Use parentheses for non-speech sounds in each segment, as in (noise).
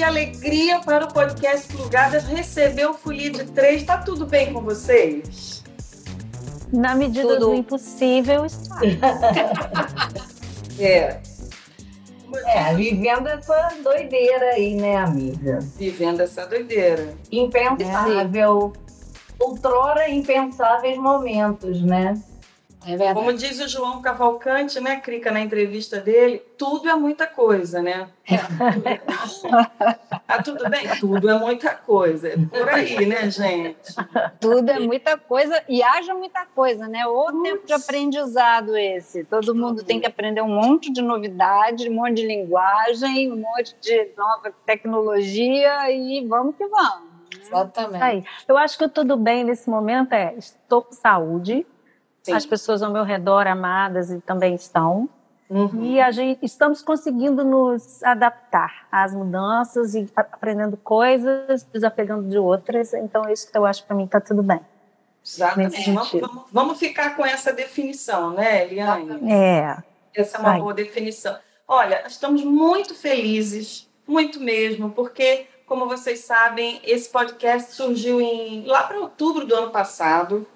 que alegria para o podcast Plugadas receber o Folia de Três. Está tudo bem com vocês? Na medida tudo. do impossível, está. (laughs) é. É, vivendo essa doideira aí, né, amiga? Vivendo essa doideira. Impensável. É. Outrora impensáveis momentos, né? É verdade. Como diz o João Cavalcante, né, Crica, na entrevista dele, tudo é muita coisa, né? É. ah, tudo bem? Tudo é muita coisa. É por aí, né, gente? Tudo é muita coisa e haja muita coisa, né? O tempo de aprendizado esse. Todo mundo tem que aprender um monte de novidade, um monte de linguagem, um monte de nova tecnologia e vamos que vamos. Né? Exatamente. Aí. Eu acho que tudo bem nesse momento é estou com saúde, Sim. As pessoas ao meu redor amadas e também estão. Uhum. E a gente estamos conseguindo nos adaptar às mudanças e aprendendo coisas, desapegando de outras. Então, isso que eu acho para mim está tudo bem. Exatamente. Vamos, vamos, vamos, ficar com essa definição, né, Eliane? É. Essa é uma Vai. boa definição. Olha, estamos muito felizes, muito mesmo, porque, como vocês sabem, esse podcast surgiu em, lá para outubro do ano passado.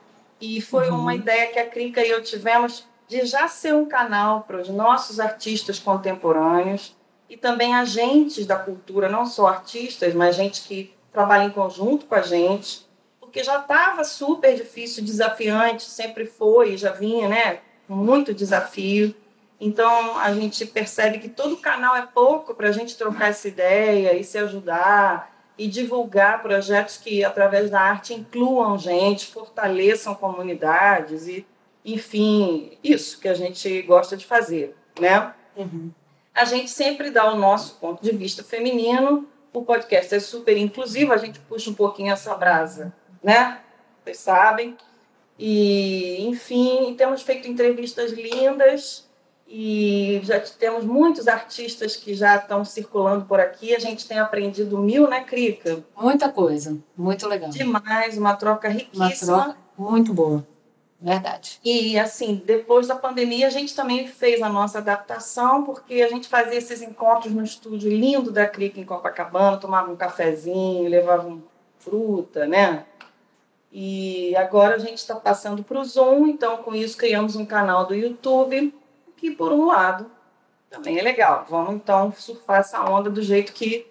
E foi uhum. uma ideia que a Crica e eu tivemos de já ser um canal para os nossos artistas contemporâneos e também agentes da cultura, não só artistas, mas gente que trabalha em conjunto com a gente, porque já estava super difícil, desafiante, sempre foi, já vinha, né, muito desafio. Então a gente percebe que todo canal é pouco para a gente trocar essa ideia e se ajudar e divulgar projetos que, através da arte, incluam gente, fortaleçam comunidades e, enfim, isso que a gente gosta de fazer, né? Uhum. A gente sempre dá o nosso ponto de vista feminino. O podcast é super inclusivo, a gente puxa um pouquinho essa brasa, né? Vocês sabem. E, enfim, temos feito entrevistas lindas e já temos muitos artistas que já estão circulando por aqui. A gente tem aprendido mil, né, Crica? Muita coisa, muito legal. Demais, uma troca riquíssima. Uma troca muito boa, verdade. E, assim, depois da pandemia, a gente também fez a nossa adaptação, porque a gente fazia esses encontros no estúdio lindo da Crica em Copacabana, tomava um cafezinho, levava um fruta, né? E agora a gente está passando para o Zoom, então com isso criamos um canal do YouTube que, por um lado, também é legal. Vamos então surfar essa onda do jeito que,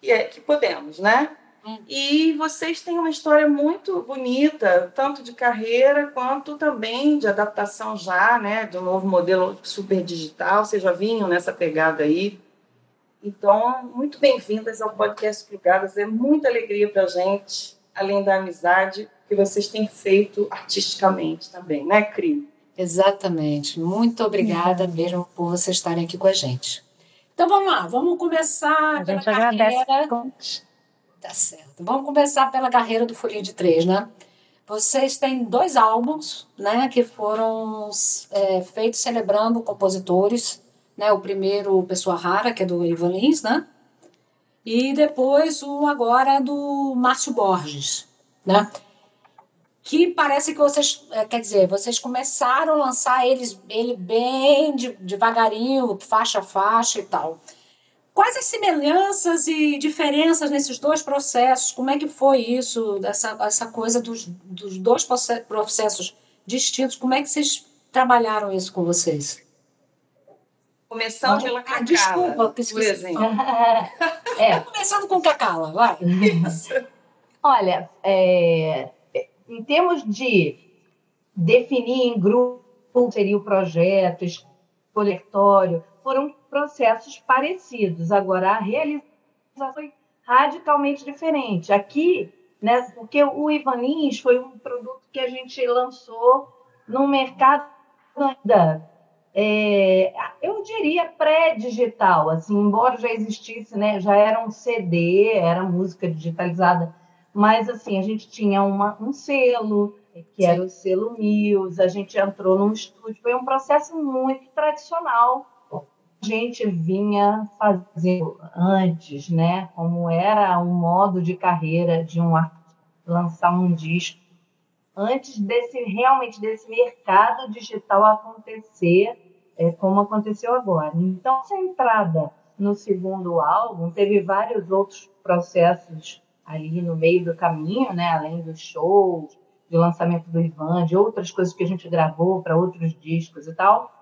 que, é, que podemos, né? Hum. E vocês têm uma história muito bonita, tanto de carreira quanto também de adaptação já, né? De um novo modelo super digital. Vocês já vinham nessa pegada aí. Então, muito bem-vindas ao podcast Plugadas. É muita alegria para a gente, além da amizade que vocês têm feito artisticamente também, né, Cri? Exatamente. Muito obrigada uhum. mesmo por vocês estarem aqui com a gente. Então vamos lá, vamos começar a pela carreira. Tá certo. Vamos começar pela carreira do Folia de Três, né? Vocês têm dois álbuns, né, que foram é, feitos celebrando compositores, né? O primeiro Pessoa Rara, que é do Ivan Lins, né? E depois o agora do Márcio Borges, né? Que parece que vocês, é, quer dizer, vocês começaram a lançar eles, ele bem de, devagarinho, faixa a faixa e tal. Quais as semelhanças e diferenças nesses dois processos? Como é que foi isso, essa, essa coisa dos, dos dois processos distintos? Como é que vocês trabalharam isso com vocês? Começando pela Cacala. Ah, desculpa, que esqueci. (laughs) é. Começando com Cacala, vai. (laughs) Olha, é, em termos de definir em grupo seria o projeto, coletório, foram processos parecidos. Agora, a realização foi radicalmente diferente. Aqui, né, porque o Ivanins foi um produto que a gente lançou no mercado ainda, é, eu diria pré-digital, assim, embora já existisse, né, já era um CD, era música digitalizada mas assim, a gente tinha uma, um selo, que Sim. era o selo Mills, a gente entrou num estúdio, foi um processo muito tradicional. A gente vinha fazendo antes, né? Como era um modo de carreira de um lançar um disco antes desse realmente desse mercado digital acontecer é, como aconteceu agora. Então, essa entrada no segundo álbum, teve vários outros processos ali no meio do caminho, né? além dos shows, de lançamento do Ivan, de outras coisas que a gente gravou para outros discos e tal.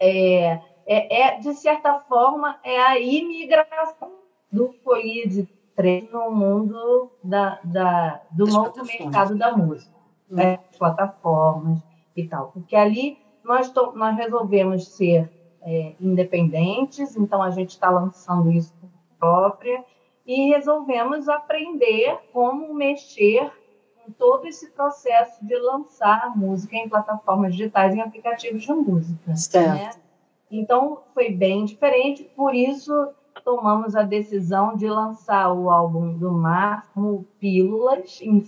É, é, é, de certa forma, é a imigração do Folia de Três no mundo da, da do novo mercado da música, hum. né? plataformas e tal. Porque ali nós, nós resolvemos ser é, independentes, então a gente está lançando isso própria e resolvemos aprender como mexer com todo esse processo de lançar música em plataformas digitais, em aplicativos de música. Certo. Né? Então foi bem diferente, por isso tomamos a decisão de lançar o álbum do Mar como pílulas, em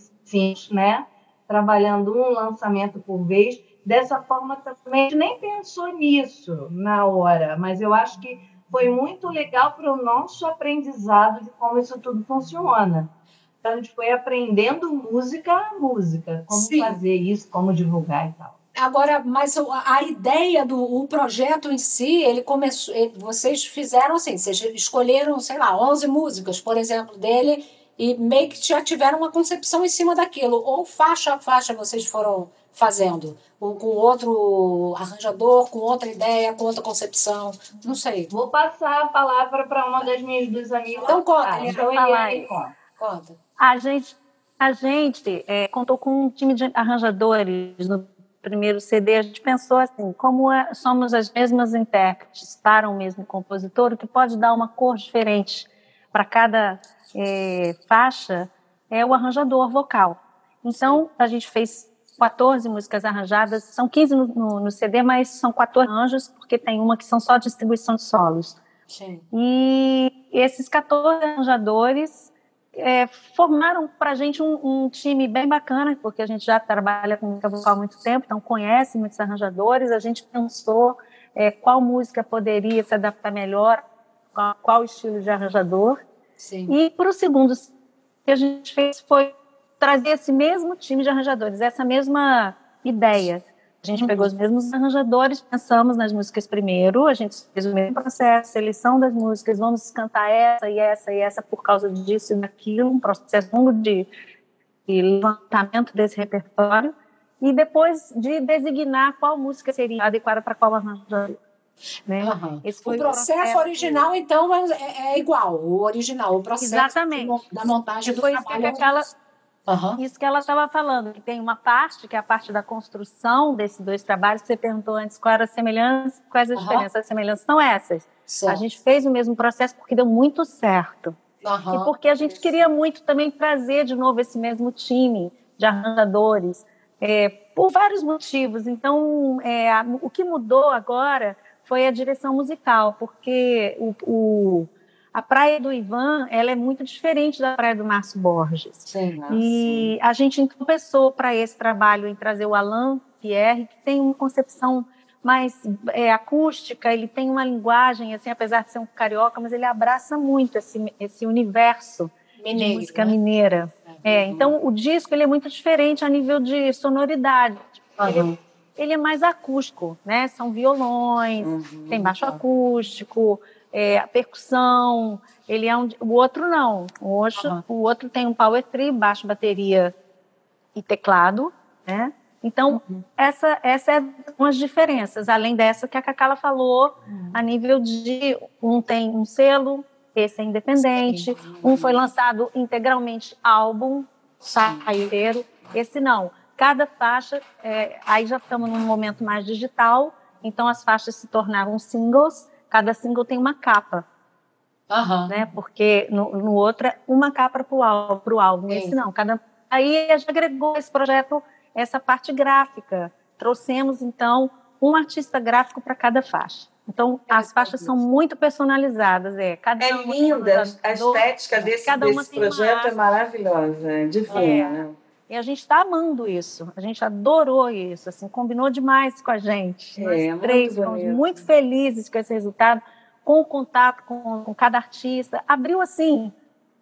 né? trabalhando um lançamento por vez dessa forma também. A gente nem pensou nisso na hora, mas eu acho que foi muito legal para o nosso aprendizado de como isso tudo funciona. Então, a gente foi aprendendo música a música, como Sim. fazer isso, como divulgar e tal. Agora, mas a ideia do o projeto em si, ele começou, vocês fizeram assim, vocês escolheram, sei lá, 11 músicas, por exemplo, dele, e meio que já tiveram uma concepção em cima daquilo, ou faixa a faixa vocês foram fazendo, ou com outro arranjador, com outra ideia, com outra concepção, não sei. Vou passar a palavra para uma das minhas duas amigas. Então conta, ah, então falar conta. conta. A gente, a gente é, contou com um time de arranjadores no primeiro CD. A gente pensou assim, como é, somos as mesmas intérpretes para o mesmo compositor, o que pode dar uma cor diferente para cada é, faixa é o arranjador vocal. Então, a gente fez 14 músicas arranjadas, são 15 no, no, no, CD, mas são 14 arranjos, porque tem uma que são só distribuição de solos. Sim. E esses 14 arranjadores é, formaram para a gente um, um, time bem bacana, porque a gente já trabalha com música vocal há muito tempo, então conhece muitos arranjadores. A gente pensou é, qual música poderia se adaptar melhor, qual, qual estilo de arranjador. Sim. E para o segundo que a gente fez foi trazer esse mesmo time de arranjadores, essa mesma ideia. A gente uhum. pegou os mesmos arranjadores, pensamos nas músicas primeiro, a gente fez o mesmo processo, seleção das músicas, vamos cantar essa e essa e essa por causa disso e daquilo, um processo longo de, de levantamento desse repertório, e depois de designar qual música seria adequada para qual arranjador. Né? Uhum. o processo, processo original, então, é, é, igual, o original, o processo Exatamente. da montagem do foi trabalho. Aquela, Uhum. Isso que ela estava falando, que tem uma parte, que é a parte da construção desses dois trabalhos, que você perguntou antes qual era a semelhança, quais as uhum. diferenças. As semelhanças são essas. Certo. A gente fez o mesmo processo porque deu muito certo. Uhum. E porque a gente queria muito também trazer de novo esse mesmo time de arranjadores, é, por vários motivos. Então, é, o que mudou agora foi a direção musical, porque o, o a praia do Ivan ela é muito diferente da praia do Márcio Borges. Sim, e a gente então pensou para esse trabalho em trazer o Alain Pierre, que tem uma concepção mais é, acústica, ele tem uma linguagem, assim, apesar de ser um carioca, mas ele abraça muito esse, esse universo Mineiro, de música né? mineira. É, então, o disco ele é muito diferente a nível de sonoridade. Uhum. Ele, ele, é mais acústico, né? São violões, uhum. tem baixo acústico, é, a percussão, ele é um, o outro não. O outro, uhum. o outro tem um power trio, baixo, bateria e teclado, né? Então, uhum. essa, essa é umas diferenças, além dessa que a Cacala falou, uhum. a nível de um tem um selo, esse é independente, Sim. um foi lançado integralmente álbum, saiu inteiro, esse não. Cada faixa, é, aí já estamos num momento mais digital, então as faixas se tornaram singles, cada single tem uma capa. Uhum. Né? Porque no, no outro é uma capa para o álbum, álbum. Esse não. Cada... Aí a gente agregou esse projeto, essa parte gráfica. Trouxemos, então, um artista gráfico para cada faixa. Então, é as faixas são muito personalizadas. É, cada é linda, a estética desse, cada desse projeto é maravilhosa, é divina. É. E a gente está amando isso. A gente adorou isso. Assim, combinou demais com a gente. É, Nós três ficamos muito felizes com esse resultado, com o contato com, com cada artista. Abriu assim.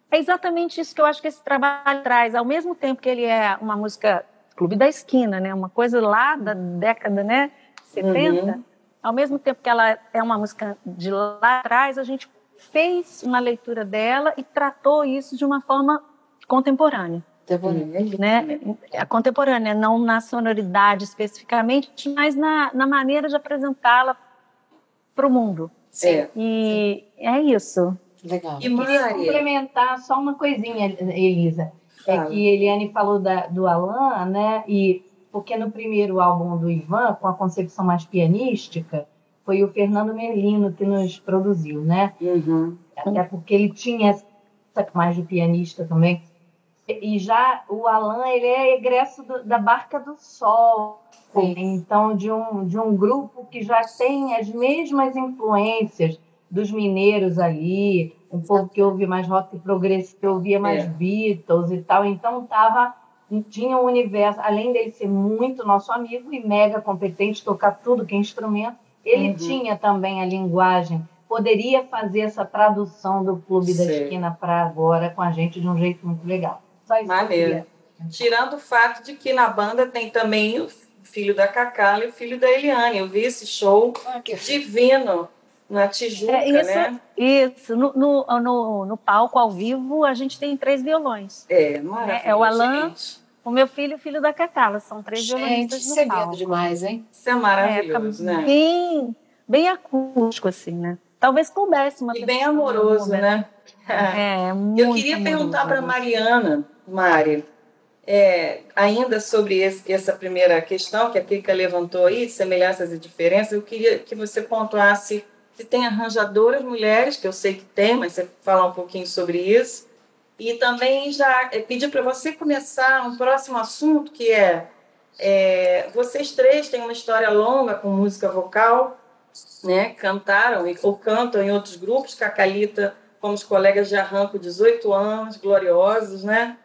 É exatamente isso que eu acho que esse trabalho traz. Ao mesmo tempo que ele é uma música clube da esquina, né? Uma coisa lá da década, né? 70. Uhum. ao mesmo tempo que ela é uma música de lá atrás, a gente fez uma leitura dela e tratou isso de uma forma contemporânea. Né? A contemporânea, não na sonoridade especificamente, mas na, na maneira de apresentá-la para o mundo. Sim. E é isso. Legal. E queria complementar só uma coisinha, Elisa. É que Eliane falou da, do Alan, né? E porque no primeiro álbum do Ivan, com a concepção mais pianística, foi o Fernando Merlino que nos produziu, né? Uhum. Até porque ele tinha essa mais de pianista também. E já o Alan, ele é egresso do, da Barca do Sol, Sim. então de um, de um grupo que já tem as mesmas influências dos mineiros ali, um povo que ouvia mais rock progressivo, que ouvia mais é. Beatles e tal, então tava tinha um universo, além dele ser muito nosso amigo e mega competente, tocar tudo que é instrumento, ele uhum. tinha também a linguagem, poderia fazer essa tradução do Clube Sei. da Esquina para agora com a gente de um jeito muito legal. Só Maneiro. Tirando o fato de que na banda tem também o filho da Cacá e o filho da Eliane. Eu vi esse show ah, divino na Tijuca, é, isso, né? Isso, no, no, no, no, palco, ao vivo, a gente tem três violões. É, maravilhoso. É, é o Alan, gente. o meu filho e o filho da Cacá, são três gente, violonistas no palco. Isso é demais, hein? Isso é maravilhoso, é, né? Bem, bem acústico, assim, né? Talvez coubesse uma E bem amoroso, né? É, muito Eu queria perguntar para Mariana, Mari, é, ainda sobre esse, essa primeira questão que a Kika levantou aí, semelhanças e diferenças, eu queria que você pontuasse se tem arranjadoras mulheres, que eu sei que tem, mas você falar um pouquinho sobre isso. E também já é, pedir para você começar um próximo assunto, que é, é, vocês três têm uma história longa com música vocal, né? cantaram ou cantam em outros grupos, Cacalita, fomos colegas de arranco, 18 anos, gloriosos, né?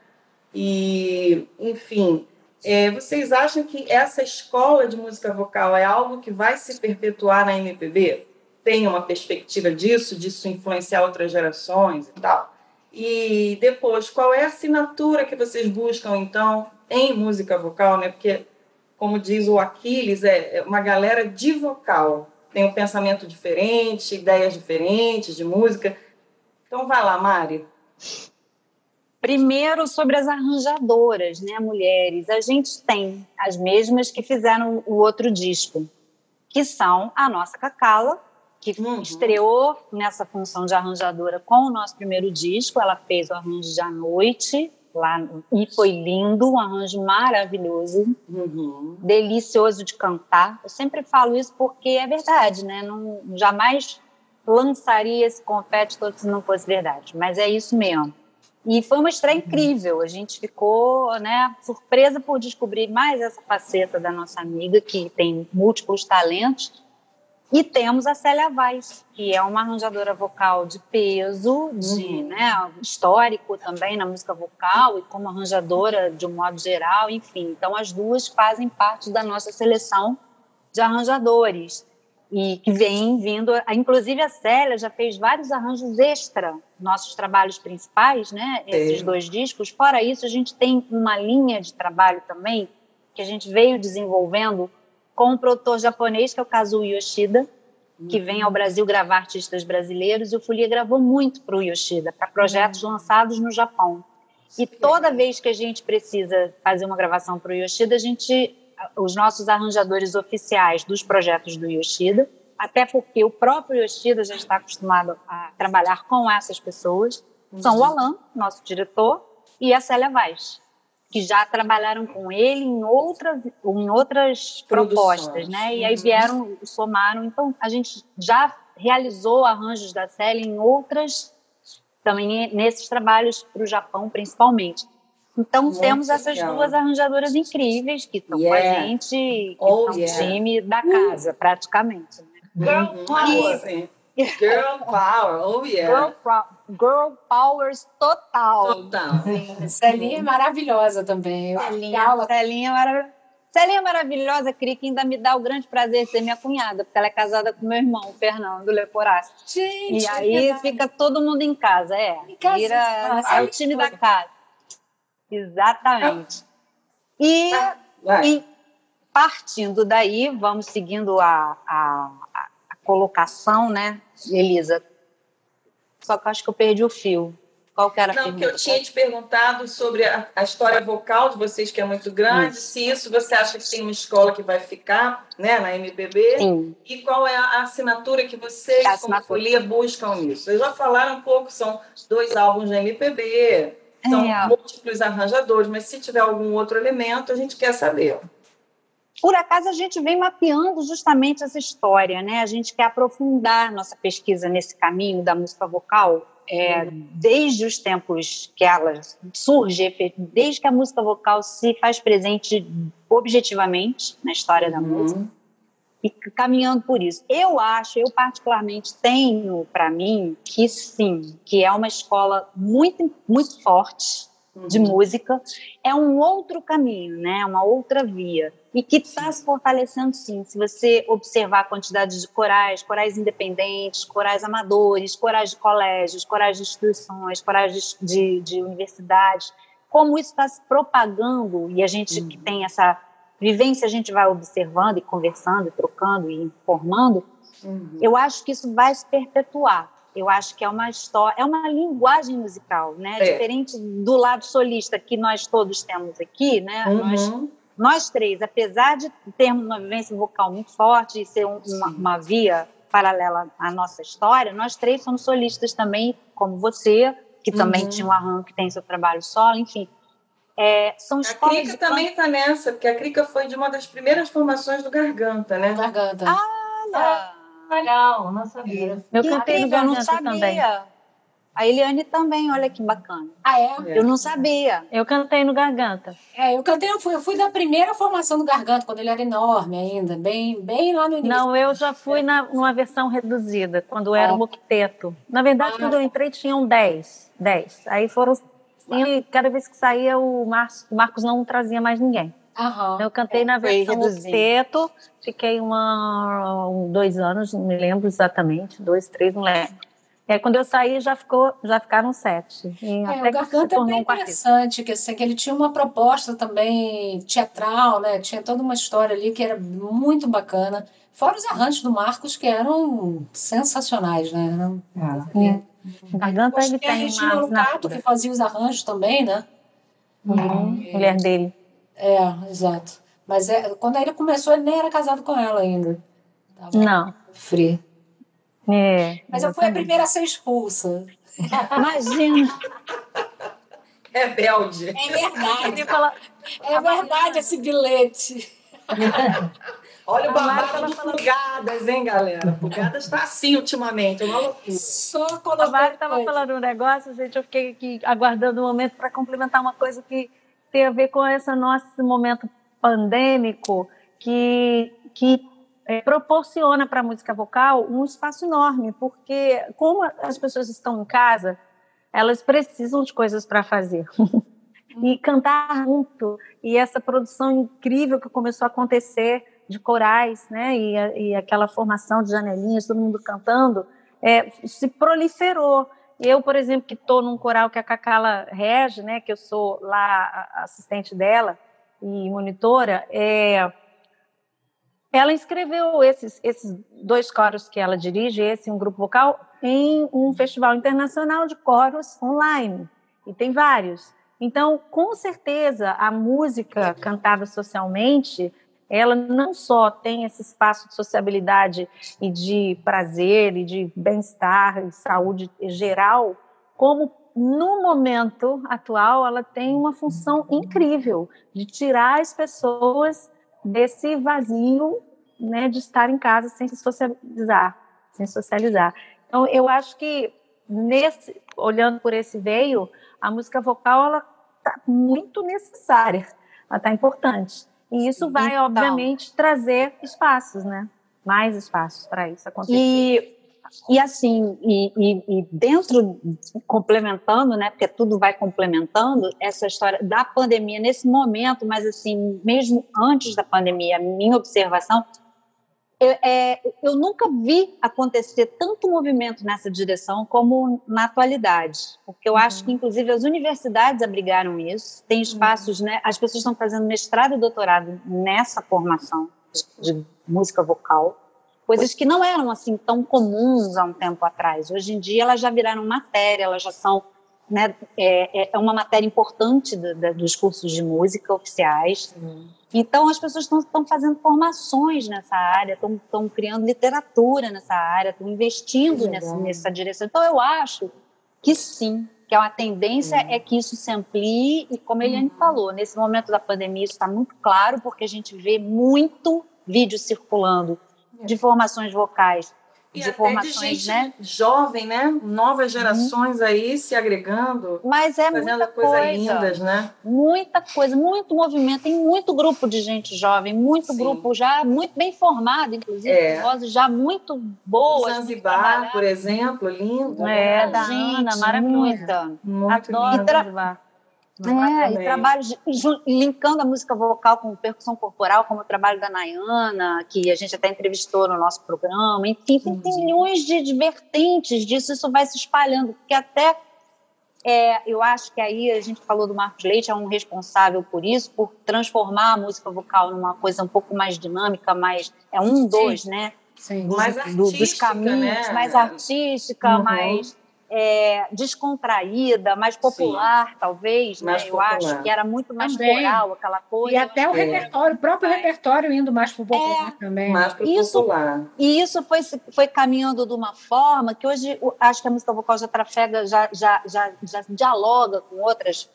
E, enfim, é, vocês acham que essa escola de música vocal é algo que vai se perpetuar na MPB? tem uma perspectiva disso, disso influenciar outras gerações e tal. E depois, qual é a assinatura que vocês buscam, então, em música vocal, né? Porque, como diz o Aquiles, é, é uma galera de vocal. Tem um pensamento diferente, ideias diferentes de música. Então, vai lá, Mari. Primeiro, sobre as arranjadoras, né, mulheres. A gente tem as mesmas que fizeram o outro disco, que são a nossa Cacala, que uhum. estreou nessa função de arranjadora com o nosso primeiro disco. Ela fez o arranjo de A Noite, lá, e foi lindo, um arranjo maravilhoso, uhum. delicioso de cantar. Eu sempre falo isso porque é verdade, né? Não, jamais lançaria esse confete todo se não fosse verdade, mas é isso mesmo. E foi uma estreia uhum. incrível. A gente ficou, né, surpresa por descobrir mais essa faceta da nossa amiga que tem múltiplos talentos e temos a Célia Vaz, que é uma arranjadora vocal de peso, de uhum. né, histórico também na música vocal e como arranjadora de um modo geral, enfim. Então as duas fazem parte da nossa seleção de arranjadores e que vem vindo, inclusive a Célia já fez vários arranjos extra, nossos trabalhos principais, né, esses é. dois discos. Fora isso, a gente tem uma linha de trabalho também que a gente veio desenvolvendo com um produtor japonês, que é o Kazuo Yoshida, que vem ao Brasil gravar artistas brasileiros, e o Folia gravou muito para o Yoshida, para projetos uhum. lançados no Japão. E toda vez que a gente precisa fazer uma gravação para o Yoshida, a gente, os nossos arranjadores oficiais dos projetos do Yoshida, até porque o próprio Yoshida já está acostumado a trabalhar com essas pessoas, são o uhum. Alan, nosso diretor, e a Célia Vaz que já trabalharam com ele em outras, em outras propostas, né? E aí uhum. vieram, somaram. Então, a gente já realizou arranjos da Célia em outras, também nesses trabalhos para o Japão, principalmente. Então, Muito temos essas legal. duas arranjadoras incríveis que estão yeah. com a gente, que oh, são yeah. time da casa, praticamente. Girl uhum. power. Girl power, oh yeah. Girl, girl powers total. Total. Celinha é maravilhosa também. Celinha, aula... Celinha é maravilhosa. Celinha é maravilhosa, Cri, que ainda me dá o grande prazer de ser minha cunhada, porque ela é casada com meu irmão, o Fernando Leporassi. Gente, e aí é fica todo mundo em casa, é. Em casa, Vira, é o time da casa. Exatamente. E, ah, e partindo daí, vamos seguindo a, a colocação, né, Elisa? Só que eu acho que eu perdi o fio. Qual que era a Não, pergunta? que eu tinha te perguntado sobre a, a, história vocal de vocês, que é muito grande, isso. se isso você acha que tem uma escola que vai ficar né, na MPB, Sim. e qual é a assinatura que vocês, a como folia, buscam nisso. Vocês já falaram um pouco, são dois álbuns da MPB, são é. múltiplos arranjadores, mas se tiver algum outro elemento, a gente quer saber. Por acaso a gente vem mapeando justamente essa história, né? A gente quer aprofundar nossa pesquisa nesse caminho da música vocal, é, desde os tempos que ela surge, desde que a música vocal se faz presente objetivamente na história da uhum. música e caminhando por isso. Eu acho, eu particularmente tenho para mim que sim, que é uma escola muito muito forte de uhum. música, é um outro caminho, né? Uma outra via e que está se fortalecendo sim. Se você observar a quantidade de corais, corais independentes, corais amadores, corais de colégios, corais de instituições, corais de, de, de universidades, como isso está se propagando e a gente uhum. que tem essa vivência, a gente vai observando e conversando, e trocando e informando. Uhum. Eu acho que isso vai se perpetuar. Eu acho que é uma história, é uma linguagem musical, né? É. Diferente do lado solista que nós todos temos aqui, né? Uhum. Nós, nós três, apesar de termos uma vivência vocal muito forte e ser um, uma, uma, via paralela à nossa história, nós três somos solistas também, como você, que também uhum. tinha um arranjo, que tem seu trabalho solo, enfim. É, são a Crica também está nessa, porque a Crica foi de uma das primeiras formações do Garganta, né? Garganta. Ah, ah legal, não sabia. Eu cantei no Garganta não sabia. também. A Eliane também, olha que bacana. Ah, é? Eu não sabia. Eu cantei no Garganta. É, eu cantei, eu fui, eu fui da primeira formação do Garganta, quando ele era enorme ainda, bem, bem lá no início. Não, eu já fui na, numa versão reduzida, quando era o Mocteto. Na verdade, ah. quando eu entrei, tinham 10. 10. Aí foram. E cada vez que saía, o o Marcos não trazia mais ninguém. Uhum. Eu cantei é, na versão octeto, fiquei uma, um, dois anos, não me lembro exatamente, dois, três, não lembro. E aí, quando eu saí, já, ficou, já ficaram sete. E é, até o Garganta é bem um interessante, que, assim, que ele tinha uma proposta também teatral, né? Tinha toda uma história ali que era muito bacana. Fora os arranjos do Marcos, que eram sensacionais, né? É. É. O Garganta ele tem a Regina Lucato, que fazia os arranjos também, né? Uhum. Mulher dele. É, exato. Mas é, quando ele começou, ele nem era casado com ela ainda. Tava Não. Free. É, Mas eu fui a primeira a ser expulsa. Imagina. (laughs) Rebelde. É verdade. É verdade esse bilhete. (laughs) Olha o babado de Pugadas, hein, galera? Pugadas está assim ultimamente, é uma loucura. Só quando a Mari estava falando um negócio, gente, eu fiquei aqui aguardando um momento para complementar uma coisa que tem a ver com esse nosso momento pandêmico que, que é, proporciona para a música vocal um espaço enorme, porque como as pessoas estão em casa, elas precisam de coisas para fazer. (laughs) e cantar junto, e essa produção incrível que começou a acontecer de corais, né, e, e aquela formação de janelinhas, todo mundo cantando, é, se proliferou. Eu, por exemplo, que estou num coral que a Cacala rege, né, que eu sou lá assistente dela e monitora, é, ela inscreveu esses, esses dois coros que ela dirige, esse um grupo vocal, em um festival internacional de coros online. E tem vários. Então, com certeza, a música cantada socialmente ela não só tem esse espaço de sociabilidade e de prazer e de bem-estar e saúde geral, como no momento atual ela tem uma função incrível de tirar as pessoas desse vazio, né, de estar em casa sem se socializar, sem socializar. Então eu acho que nesse, olhando por esse veio, a música vocal ela está muito necessária, ela está importante. E isso vai, então, obviamente, trazer espaços, né? Mais espaços para isso acontecer. E, e assim, e, e, e, dentro, complementando, né? Porque tudo vai complementando essa história da pandemia nesse momento, mas assim, mesmo antes da pandemia, a minha observação eu, é, eu nunca vi acontecer tanto movimento nessa direção como na atualidade, porque eu uhum. acho que, inclusive, as universidades abrigaram isso, tem espaços, uhum. né? As pessoas estão fazendo mestrado e doutorado nessa formação de, de música vocal, coisas que não eram assim tão comuns há um tempo atrás. Hoje em dia, elas já viraram matéria, elas já são né, é, é uma matéria importante do, do, dos cursos de música oficiais. Uhum. Então, as pessoas estão fazendo formações nessa área, estão criando literatura nessa área, estão investindo nessa, nessa direção. Então, eu acho que sim, que a tendência é que isso se amplie, e como a Eliane uhum. falou, nesse momento da pandemia isso está muito claro, porque a gente vê muito vídeo circulando de formações vocais e de formações, de gente né? jovem, né? Novas uhum. gerações uhum. aí se agregando. Mas é fazendo muita coisas coisa. lindas, né? Muita coisa, muito movimento, tem muito grupo de gente jovem, muito Sim. grupo já muito bem formado, inclusive, é. vozes já muito boas. Zanzibar, por exemplo, lindo. É, né? da gente, Ana, maravilhosa. Muito Adoro lindo. Zanzibar. É, e trabalho linkando a música vocal com percussão corporal, como o trabalho da Nayana, que a gente até entrevistou no nosso programa. Enfim, tem, tem milhões de, vertentes disso, isso vai se espalhando, porque até é, eu acho que aí a gente falou do Marcos Leite, é um responsável por isso, por transformar a música vocal numa coisa um pouco mais dinâmica, mais. É um, dois, né? Sim, dos, mais do, dos caminhos, né? mais artística, uhum. mais é, descontraída, mais popular, Sim. talvez, né? mais né? Popular. Eu acho que era muito mais também. coral, aquela coisa. E até o é. repertório, o próprio é. repertório indo mais para o popular é. também. Mais para o popular. E isso foi, foi caminhando de uma forma que hoje acho que a música vocal já trafega, já, já, já, já dialoga com outras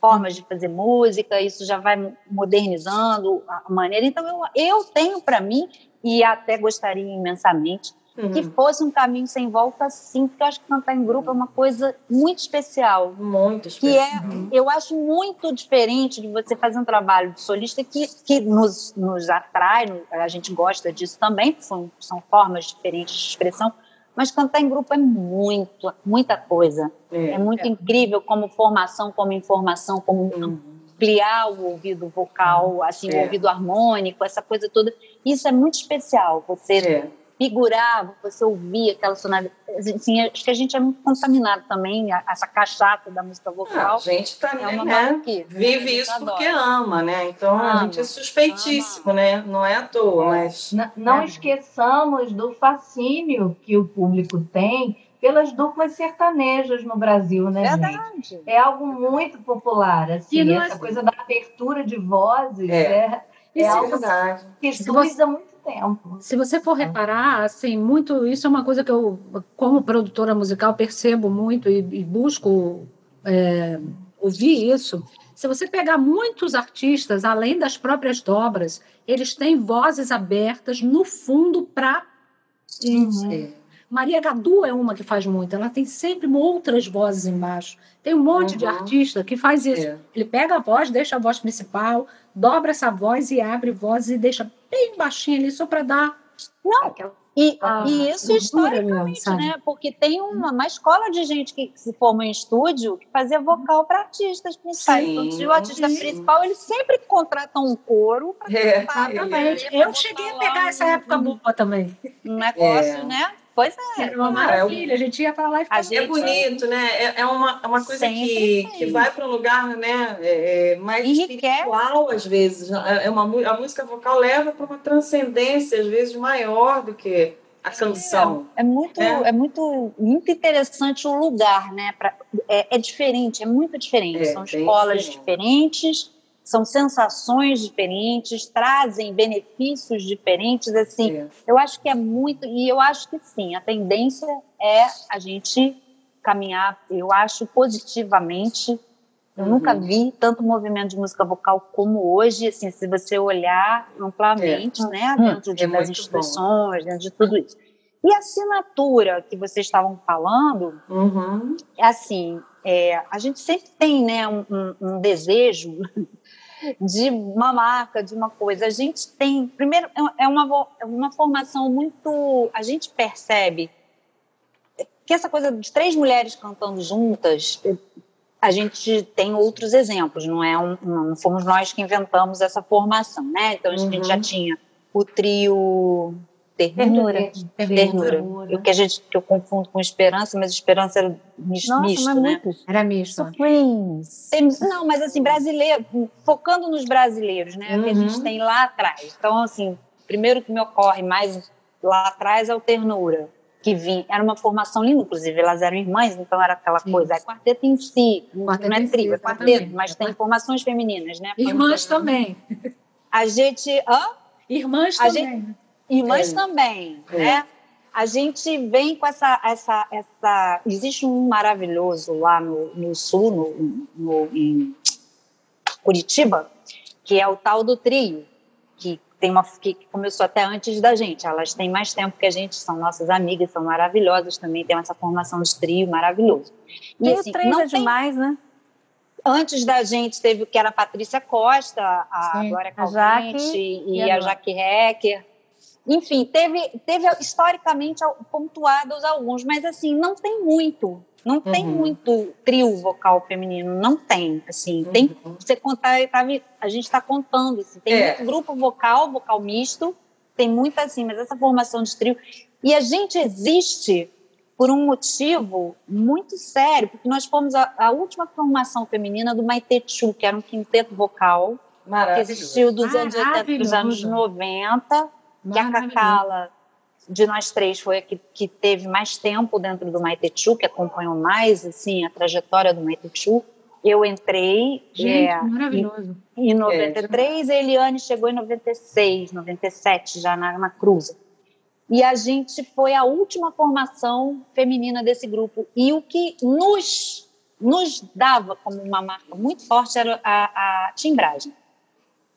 formas de fazer música, isso já vai modernizando a maneira. Então, eu, eu tenho para mim, e até gostaria imensamente, Uhum. Que fosse um caminho sem volta, sim, porque eu acho que cantar em grupo é uma coisa muito especial. Muito especial. Que é, uhum. eu acho muito diferente de você fazer um trabalho de solista que, que nos, nos atrai, a gente gosta disso também, são, são formas diferentes de expressão, mas cantar em grupo é muito, muita coisa. É, é muito é. incrível como formação, como informação, como uhum. ampliar o ouvido vocal, assim, é. o ouvido harmônico, essa coisa toda. Isso é muito especial. Você é figurava, você ouvia aquela sonoridade. Assim, acho que a gente é muito contaminado também, essa cachaça da música vocal. a gente também, é uma né? Vive isso adora. porque ama, né? Então ama, a gente é suspeitíssimo, ama. né? Não é à toa, é. mas... Não, não é. esqueçamos do fascínio que o público tem pelas duplas sertanejas no Brasil, né, Verdade. gente? É algo muito popular, assim, essa é... coisa da abertura de vozes é, é, é algo verdade. que você... muito tempo. Se você for reparar, assim, muito isso é uma coisa que eu, como produtora musical, percebo muito e, e busco é, ouvir isso. Se você pegar muitos artistas, além das próprias dobras, eles têm vozes abertas no fundo para uhum. Maria Gadu é uma que faz muito, ela tem sempre outras vozes embaixo. Tem um monte uhum. de artista que faz isso. É. Ele pega a voz, deixa a voz principal, dobra essa voz e abre voz e deixa bem baixinho ali só para dar. Não, e, ah, e isso historicamente, né? Porque tem uma, uma escola de gente que se formou em estúdio que fazia vocal para artistas principais. Sim, então, o artista sim. principal, eles sempre contratam um coro para é, Exatamente. Eu cheguei a pegar essa época boa também. Um negócio, é. né? Pois é. Era uma maravilha. A gente ia para lá e ficava... É bonito, né? É, é uma, é uma coisa que, que vai para um lugar né, é, é mais espiritual, às vezes. É uma, a música vocal leva para uma transcendência, às vezes, maior do que a canção. É, é muito, é. é. muito, muito interessante o lugar, né? Pra, é, é diferente, é muito diferente. É, São escolas diferente. diferentes são sensações diferentes, trazem benefícios diferentes, assim. É. Eu acho que é muito e eu acho que sim, a tendência é a gente caminhar, eu acho positivamente. Eu uhum. nunca vi tanto movimento de música vocal como hoje, assim, se você olhar amplamente, é. né, dentro de, é das instituições, dentro de tudo isso. E a assinatura que vocês estavam falando, uhum. assim, é, a gente sempre tem né, um, um, um desejo de uma marca, de uma coisa. A gente tem, primeiro, é, é uma, é uma formação muito. A gente percebe que essa coisa de três mulheres cantando juntas, a gente tem outros exemplos, não é? Um, não fomos nós que inventamos essa formação, né? Então a gente uhum. já tinha o trio ternura. Ternura. ternura. O que a gente que eu confundo com esperança, mas esperança era misto, Nossa, misto mas né? Muitos. Era misto. Tem, não, mas assim, brasileiro, focando nos brasileiros, né? Uhum. Que a gente uhum. tem lá atrás. Então, assim, primeiro que me ocorre mais lá atrás é o ternura. Que vinha, era uma formação linda, inclusive elas eram irmãs, então era aquela Sim. coisa, é quarteto em si, quarteto não é trio, é quarteto, mas tem formações femininas, né? Irmãs também. A gente. Hã? Irmãs a também. Gente, Irmãs é. também, é. né? A gente vem com essa, essa, essa. Existe um maravilhoso lá no, no sul, no, no, em Curitiba, que é o tal do trio, que tem uma que começou até antes da gente. Elas têm mais tempo que a gente, são nossas amigas, são maravilhosas também, tem essa formação de trio maravilhoso. E, assim, três não é tem... demais, né? Antes da gente teve o que era a Patrícia Costa, a Sim, Glória Calvente e, e a Jaque Hecker enfim, teve, teve historicamente pontuados alguns, mas assim, não tem muito. Não tem uhum. muito trio vocal feminino, não tem. Assim, uhum. tem. Você contar, a gente está contando. Assim, tem é. muito grupo vocal, vocal misto, tem muito assim, mas essa formação de trio. E a gente existe por um motivo muito sério, porque nós fomos a, a última formação feminina do Maitechu, que era um quinteto vocal, que existiu dos anos 80 dos anos 90 que a Cacala, de nós três, foi a que, que teve mais tempo dentro do Maitechu, que acompanhou mais assim, a trajetória do Maitechu. Eu entrei Gente, é, maravilhoso. Em, em 93, é. a Eliane chegou em 96, 97, já na, na Cruz. E a gente foi a última formação feminina desse grupo. E o que nos, nos dava como uma marca muito forte era a, a timbragem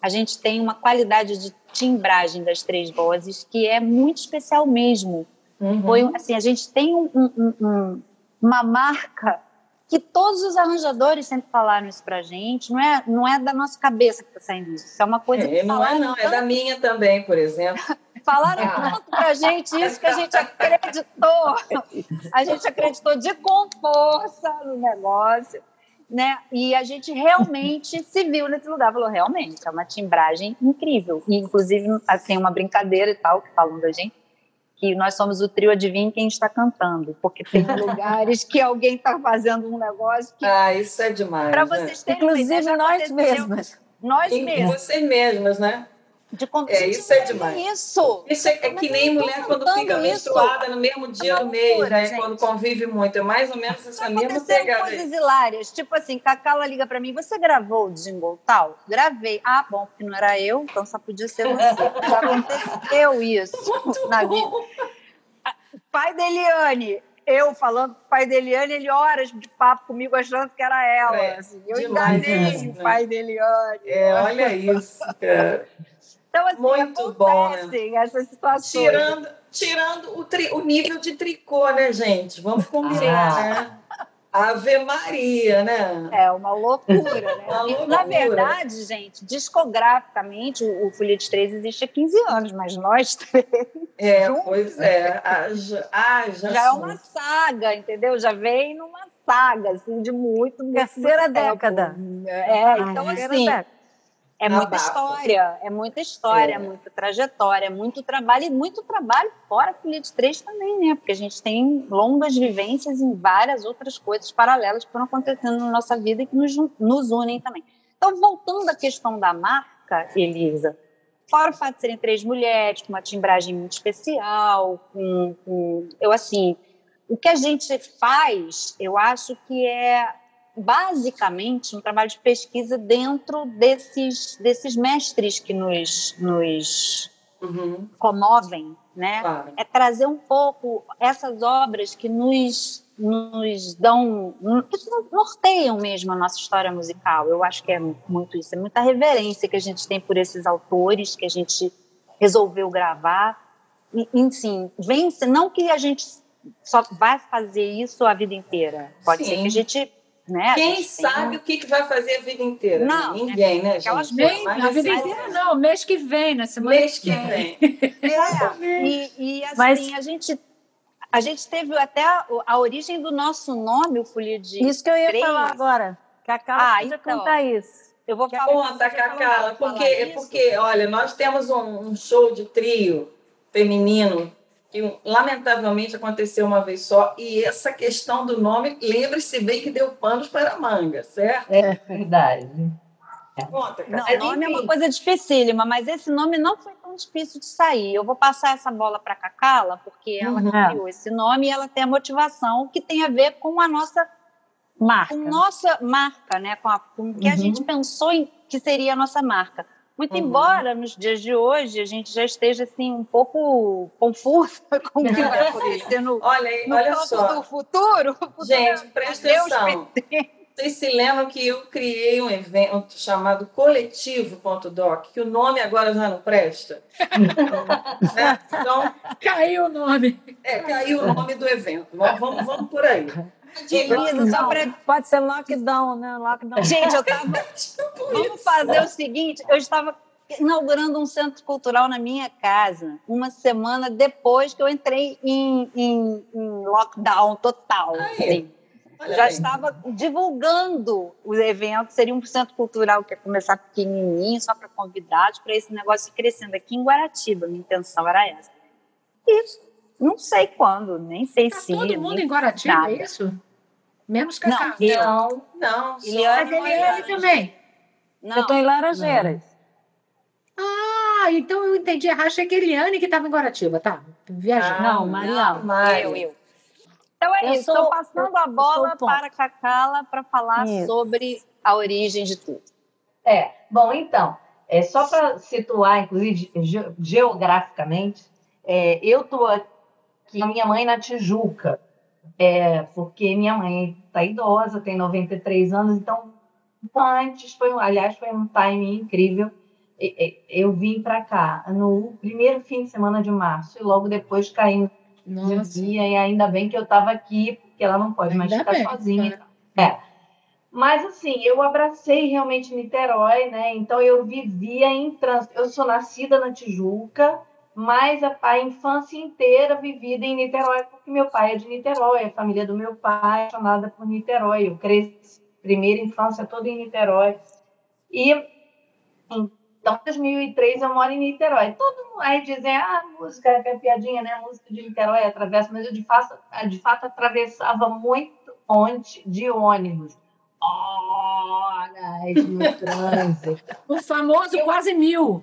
a gente tem uma qualidade de timbragem das três vozes que é muito especial mesmo. Uhum. Foi assim, a gente tem um, um, um, uma marca que todos os arranjadores sempre falaram isso pra gente. Não é, não é da nossa cabeça que está saindo isso. Isso é uma coisa é, que não é não, tanto... é da minha também, por exemplo. (laughs) falaram ah. tanto pra gente isso que a gente acreditou. (laughs) A gente acreditou de com força no negócio né? E a gente realmente (laughs) se viu nesse lugar, falou, realmente, é uma timbragem incrível. E, inclusive, assim, uma brincadeira e tal, que falam da gente, que nós somos o trio Adivinha Quem Está Cantando, porque tem (laughs) lugares que alguém está fazendo um negócio que... Ah, isso é demais, Para né? vocês terem Inclusive nós mesmas. Nós mesmas. Você mesmas, né? De é, isso é demais. Isso. Isso é, é que nem mulher quando fica isso. menstruada no mesmo dia é do mês, né? Gente. Quando convive muito. É mais ou menos essa mesma pegada. coisas hilárias. Tipo assim, Cacala liga pra mim, você gravou o jingle tal? Gravei. Ah, bom, porque não era eu, então só podia ser você. Já aconteceu isso (laughs) muito na bom. vida. Pai da Eliane, eu falando com o pai da Eliane, ele horas de papo comigo achando que era ela. É, assim. Eu enganei o pai da Eliane. É, olha isso, cara. Então, assim, Muito bom, né? essas situações. Tirando, tirando o, tri, o nível de tricô, né, gente? Vamos combinar, ah. né? Ave Maria, né? É uma loucura, né? (laughs) uma loucura. Na verdade, gente, discograficamente, o, o Folia de Três existe há 15 anos, mas nós três. É, (laughs) juntos, pois é. Ah, já, já é uma saga, entendeu? Já vem numa saga, assim, de muito, muito Terceira década. É, então, assim. É muita história, é muita história, é. muita trajetória, é muito trabalho e muito trabalho fora a Folia de Três também, né? Porque a gente tem longas vivências em várias outras coisas paralelas que foram acontecendo na nossa vida e que nos, nos unem também. Então, voltando à questão da marca, Elisa, fora o fato de serem três mulheres, com uma timbragem muito especial, com, com eu assim, o que a gente faz, eu acho que é basicamente um trabalho de pesquisa dentro desses, desses mestres que nos, nos uhum. comovem, né? Claro. É trazer um pouco essas obras que nos, nos dão, que norteiam mesmo a nossa história musical. Eu acho que é muito isso, é muita reverência que a gente tem por esses autores que a gente resolveu gravar. E, enfim, vence, não que a gente só vai fazer isso a vida inteira. Pode Sim. ser que a gente né? Quem sabe o que, que vai fazer a vida inteira? Não, Ninguém, né, gente? Nem, a vida inteira não, mês que vem, na semana mês que vem. (laughs) É, e, e assim, Mas... a gente a gente teve até a, a, origem do nosso nome, o Folia de Isso que eu ia três. falar agora. Cacau, ah, então, contar isso. Eu vou falar. Conta, Cacau, porque, porque, olha, nós temos um, um show de trio feminino que lamentavelmente aconteceu uma vez só, e essa questão do nome, lembre-se bem que deu panos para a manga, certo? É verdade. Conta, não, o nome é uma coisa dificílima, mas esse nome não foi tão difícil de sair. Eu vou passar essa bola para a Cacala, porque ela uhum. criou esse nome e ela tem a motivação que tem a ver com a nossa marca, com nossa marca, né? Com, a, com o que uhum. a gente pensou em que seria a nossa marca. Muito uhum. embora nos dias de hoje a gente já esteja assim um pouco confusa (laughs) com o que vai (laughs) acontecer no, olha, no olha só. do futuro. (laughs) Gente, presta atenção. Vocês se lembram que eu criei um evento chamado Coletivo.doc, que o nome agora já não presta? é, então, caiu o nome. É, caiu o nome do evento. Vamos, vamos por aí. Querido, só pra... Pode ser lockdown, né? Lockdown. Gente, eu (laughs) tava. Vamos fazer o seguinte: eu estava inaugurando um centro cultural na minha casa, uma semana depois que eu entrei em, em, em lockdown total. Assim. Já estava divulgando o evento, seria um centro cultural que ia começar pequenininho, só para convidados, para esse negócio ir crescendo aqui em Guaratiba. Minha intenção era essa. Isso. Não sei quando, nem sei tá se. Todo mundo em Guaratiba, nada. é isso? Menos Cacá. Não, não. não Mas ele é também. Não. Eu estou em Laranjeiras. Ah, então eu entendi errado. Achei que Eliane que estava em Guaratiba, tá? Viajando. Ah, não, Mariana. Não, eu, eu. Então é eu isso, estou passando a bola para Cacala para falar isso. sobre a origem de tudo. É, bom, então, é só para situar, inclusive geograficamente, é, eu estou aqui, a minha mãe na Tijuca, é, porque minha mãe está idosa, tem 93 anos, então antes foi, aliás, foi um timing incrível. Eu vim para cá no primeiro fim de semana de março e logo depois caindo de dia e ainda bem que eu estava aqui porque ela não pode ainda mais ficar bem, sozinha. É. Mas assim, eu abracei realmente Niterói, né? Então eu vivia em trânsito. Eu sou nascida na Tijuca, mas a, a, infância inteira vivida em Niterói, porque meu pai é de Niterói, a família do meu pai é chamada por Niterói. Eu cresci, primeira infância toda em Niterói. E então, em 2003 eu moro em Niterói. Todo mundo aí dizem, ah, música, é piadinha, né? música de Niterói atravessa, mas eu de fato, de fato atravessava muito ponte de ônibus. Horas no trânsito. o famoso eu, quase mil.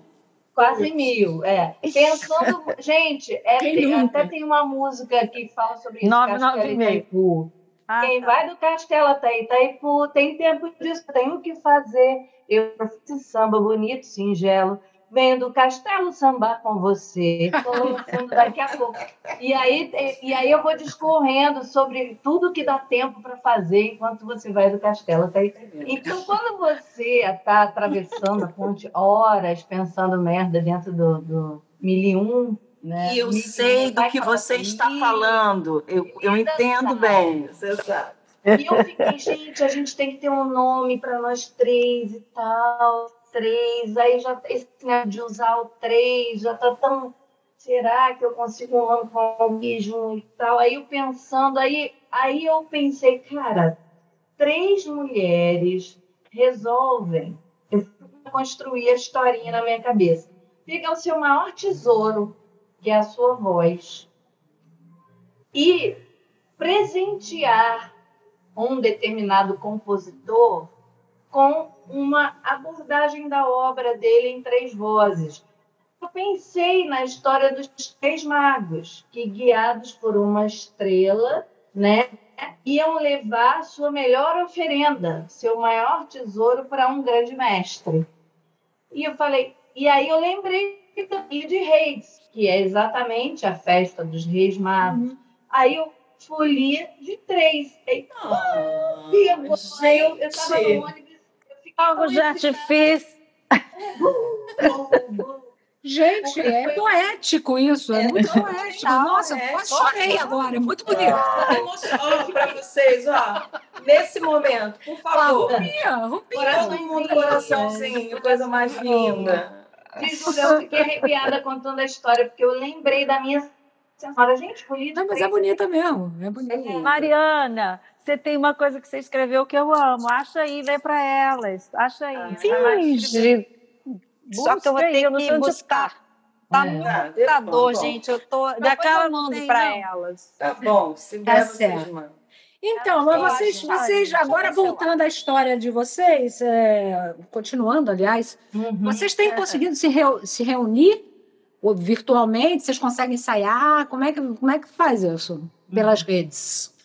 Quase mil, é. Pensando, gente, é, tem, até tem uma música que fala sobre isso, 996. Itaipu. Ah, Quem tá. vai do Castelo até Itaipu tem tempo disso, tem o que fazer. Eu fiz samba bonito, singelo, venho do Castelo sambar com você. Estou daqui a pouco. E aí, e aí eu vou discorrendo sobre tudo que dá tempo para fazer enquanto você vai do Castelo até Então, quando você está atravessando a ponte horas pensando merda dentro do, do mil e um, né? E eu sei do que você está falando. Eu, eu entendo bem, você sabe. E eu fiquei, gente, a gente tem que ter um nome para nós três e tal três, aí já esse negócio de usar o três já tá tão. Será que eu consigo um alguém e tal? Aí eu pensando, aí, aí eu pensei, cara, três mulheres resolvem. Eu fui construir a historinha na minha cabeça. Pegar o seu maior tesouro, que é a sua voz, e presentear um determinado compositor com uma abordagem da obra dele em três vozes. Eu pensei na história dos três magos, que guiados por uma estrela, né, iam levar sua melhor oferenda, seu maior tesouro para um grande mestre. E eu falei, e aí eu lembrei do de Reis, que é exatamente a festa dos Reis Magos. Uhum. Aí eu folia de três. Aí, oh, eu estava no ônibus Algo já te fiz. Gente, é poético isso, é, é muito poético. Nossa, é, quase chorei agora, é muito bonito. Ó, para vocês, ó, nesse momento, por favor. Rupia, rupia. Coração, todo mundo, coraçãozinho, coisa mais linda. Diz eu fiquei arrepiada contando a história, porque eu lembrei da minha senhora. Gente, bonita. Não, mas é bonita mesmo, é bonita. Mariana, você tem uma coisa que você escreveu que eu amo. Acha aí, lê para elas. Acha aí. Finge. Só que eu vou ter que buscar. Tá é. muito tá, dor, gente. Eu tô. Depois eu mando para elas. Tá bom, se tá der, vocês mandam. Então, mas vocês, vocês agora voltando à história de vocês, é, continuando, aliás, uhum, vocês têm é. conseguido se, reu, se reunir virtualmente? Vocês conseguem ensaiar? Como é que, como é que faz isso pelas uhum. redes?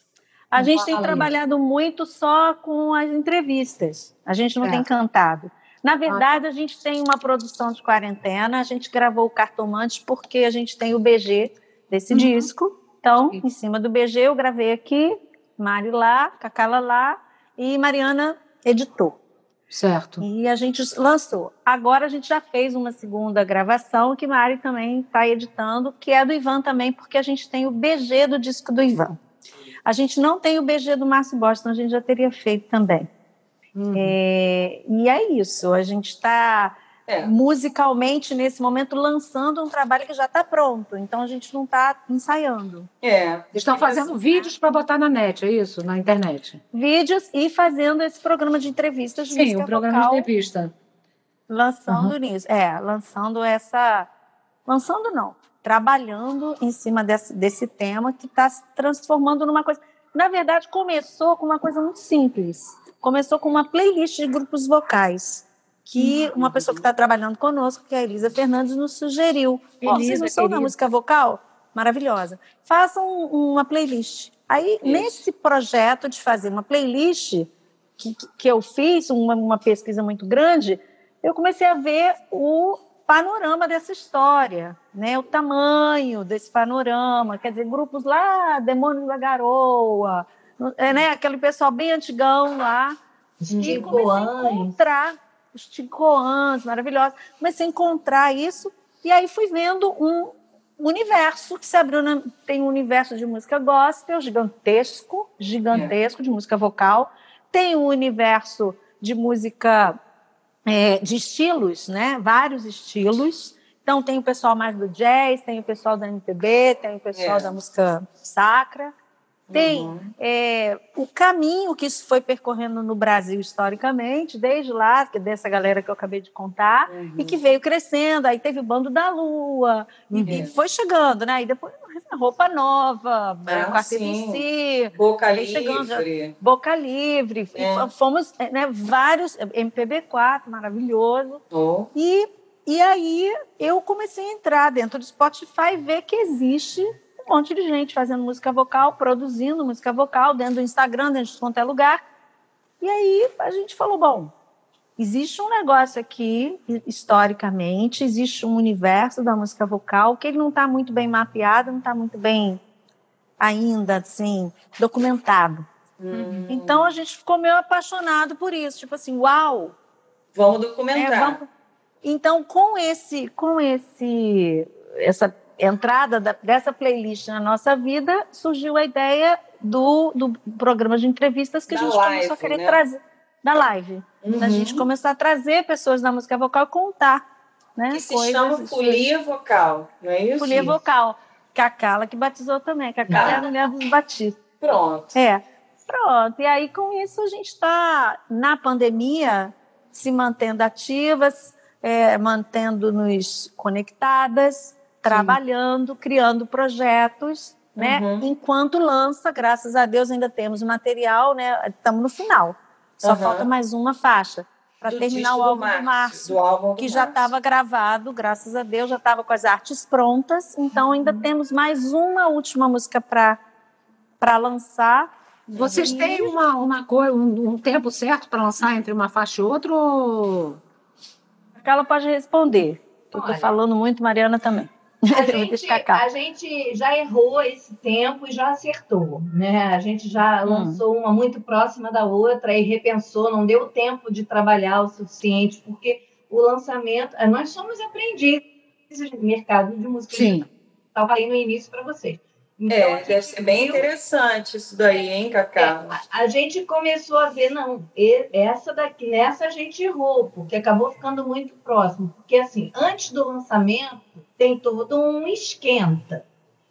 A gente tem trabalhado muito só com as entrevistas. A gente não é. tem cantado. Na verdade, a gente tem uma produção de quarentena. A gente gravou o Cartomante porque a gente tem o BG desse uhum. disco. Então, em cima do BG, eu gravei aqui, Mari lá, Cacala lá e Mariana editou. Certo. E a gente lançou. Agora a gente já fez uma segunda gravação que Mari também está editando, que é do Ivan também, porque a gente tem o BG do disco do Ivan. A gente não tem o BG do Márcio Boston, a gente já teria feito também. Uhum. É, e é isso, a gente está é. musicalmente, nesse momento, lançando um trabalho que já está pronto, então a gente não está ensaiando. É. Estão fazendo vídeos para botar na net, é isso? Na internet? Vídeos e fazendo esse programa de entrevistas de Sim, o programa vocal, de entrevista. Lançando uhum. nisso. É, lançando essa. Lançando não trabalhando em cima desse, desse tema que está se transformando numa coisa. Na verdade, começou com uma coisa muito simples. Começou com uma playlist de grupos vocais que uhum. uma pessoa que está trabalhando conosco, que é a Elisa Fernandes, nos sugeriu. Elisa, vocês não são da música vocal? Maravilhosa. Façam uma playlist. Aí, Isso. nesse projeto de fazer uma playlist que, que eu fiz, uma, uma pesquisa muito grande, eu comecei a ver o panorama dessa história, né? O tamanho desse panorama, quer dizer, grupos lá, Demônios da Garoa, é, né? Aquele pessoal bem antigão lá. Os e comecei a encontrar os ticoãs maravilhosos. Comecei a encontrar isso e aí fui vendo um universo que se abriu. Na, tem um universo de música gospel gigantesco, gigantesco, é. de música vocal. Tem um universo de música é, de estilos, né? Vários estilos. Então tem o pessoal mais do jazz, tem o pessoal da MPB, tem o pessoal é. da música sacra. Tem uhum. é, o caminho que isso foi percorrendo no Brasil historicamente, desde lá, dessa galera que eu acabei de contar, uhum. e que veio crescendo. Aí teve o Bando da Lua, uhum. e, foi chegando, né? E depois Roupa Nova, ah, Quarto MC, Boca Livre. Chegando, Boca Livre. É. Fomos, é, né, vários, MPB4, maravilhoso. Oh. E, e aí eu comecei a entrar dentro do Spotify e ver que existe um monte de gente fazendo música vocal, produzindo música vocal dentro do Instagram, dentro de qualquer lugar. E aí a gente falou, bom, existe um negócio aqui, historicamente, existe um universo da música vocal que ele não está muito bem mapeado, não está muito bem ainda, assim, documentado. Hum. Então a gente ficou meio apaixonado por isso, tipo assim, uau! Vamos documentar. É, vamos... Então, com esse, com esse, essa entrada da, dessa playlist na nossa vida, surgiu a ideia do, do programa de entrevistas que da a gente live, começou a querer né? trazer da live. Uhum. Da gente começar a trazer pessoas da música vocal e contar. Né, que se coisas, chama folia vocal, não é isso? Folia vocal. Cacala que batizou também. Cacala ah. é a mulher dos batistas. Pronto. É. Pronto. E aí, com isso, a gente está, na pandemia, se mantendo ativas, é, mantendo-nos conectadas, trabalhando, criando projetos, né? Uhum. Enquanto lança, graças a Deus, ainda temos material, né? Estamos no final. Só uhum. falta mais uma faixa para terminar o álbum do Márcio, do álbum que já estava gravado, graças a Deus, já estava com as artes prontas. Então uhum. ainda temos mais uma última música para para lançar. Vocês e... têm uma, uma cor, um, um tempo certo para lançar entre uma faixa e outra? Ou... Ela pode responder. Eu estou falando muito, Mariana também. A gente, a gente já errou esse tempo e já acertou, né? A gente já hum. lançou uma muito próxima da outra e repensou, não deu tempo de trabalhar o suficiente, porque o lançamento, eh, nós somos aprendizes de mercado de música. Sim. Estava aí no início para vocês. Então, é, deve ser bem interessante isso daí, hein, Cacá? É, a, a, gente começou a ver, não, essa daqui, nessa a gente errou, porque acabou ficando muito próximo. Porque, assim, antes do lançamento, tem todo um esquenta.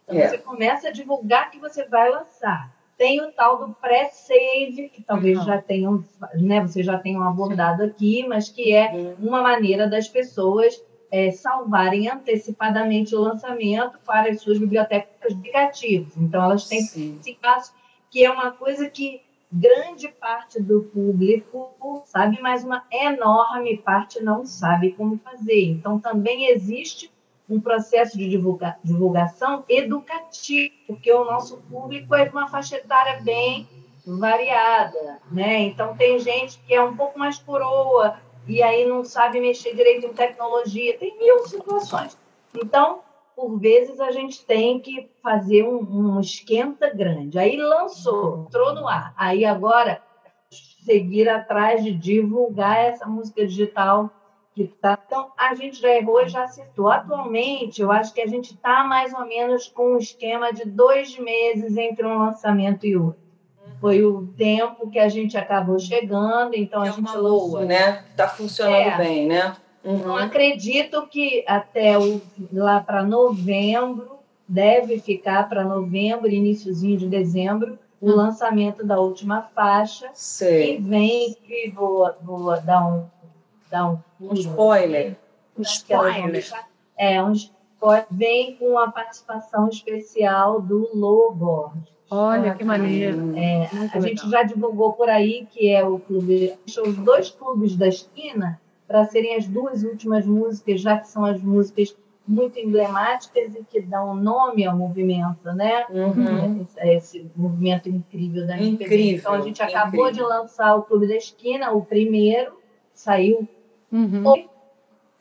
Então, é. você começa a divulgar que você vai lançar. Tem o tal do pré-save, que talvez uhum. já tenham, né, vocês já tenham abordado aqui, mas que é uhum. uma maneira das pessoas é, salvarem antecipadamente o lançamento para as suas bibliotecas de aplicativos. Então, elas têm Sim. esse passo, que é uma coisa que grande parte do público sabe, mas uma enorme parte não sabe como fazer. Então, também existe um processo de divulga divulgação educativo, porque o nosso público é de uma faixa etária bem variada, né? Então, tem gente que é um pouco mais coroa e aí não sabe mexer direito em tecnologia, tem mil situações. Então, por vezes a gente tem que fazer um, um esquenta grande. Aí lançou, entrou no ar. Aí agora seguir atrás de divulgar essa música digital que tá. Então a gente já errou e já acertou. Atualmente, eu acho que a gente está mais ou menos com um esquema de dois meses entre um lançamento e outro. Foi o tempo que a gente acabou chegando, então é a gente uma boa, né? Está funcionando é. bem, né? Uhum. Não acredito que até o, lá para novembro, deve ficar para novembro, iníciozinho de dezembro, o uhum. lançamento da última faixa. Sei. E vem que vou, vou dar um, dar um, um spoiler. Um spoiler. É, um spoiler. Vem com a participação especial do Lobo Olha ah, que maneiro. É, a legal. gente já divulgou por aí que é o clube, os dois clubes da esquina para serem as duas últimas músicas, já que são as músicas muito emblemáticas e que dão nome ao movimento, né? Uhum. Esse, esse, movimento incrível da MPB. Incrível, então a gente acabou incrível. de lançar o Clube da Esquina, o primeiro, saiu uhum.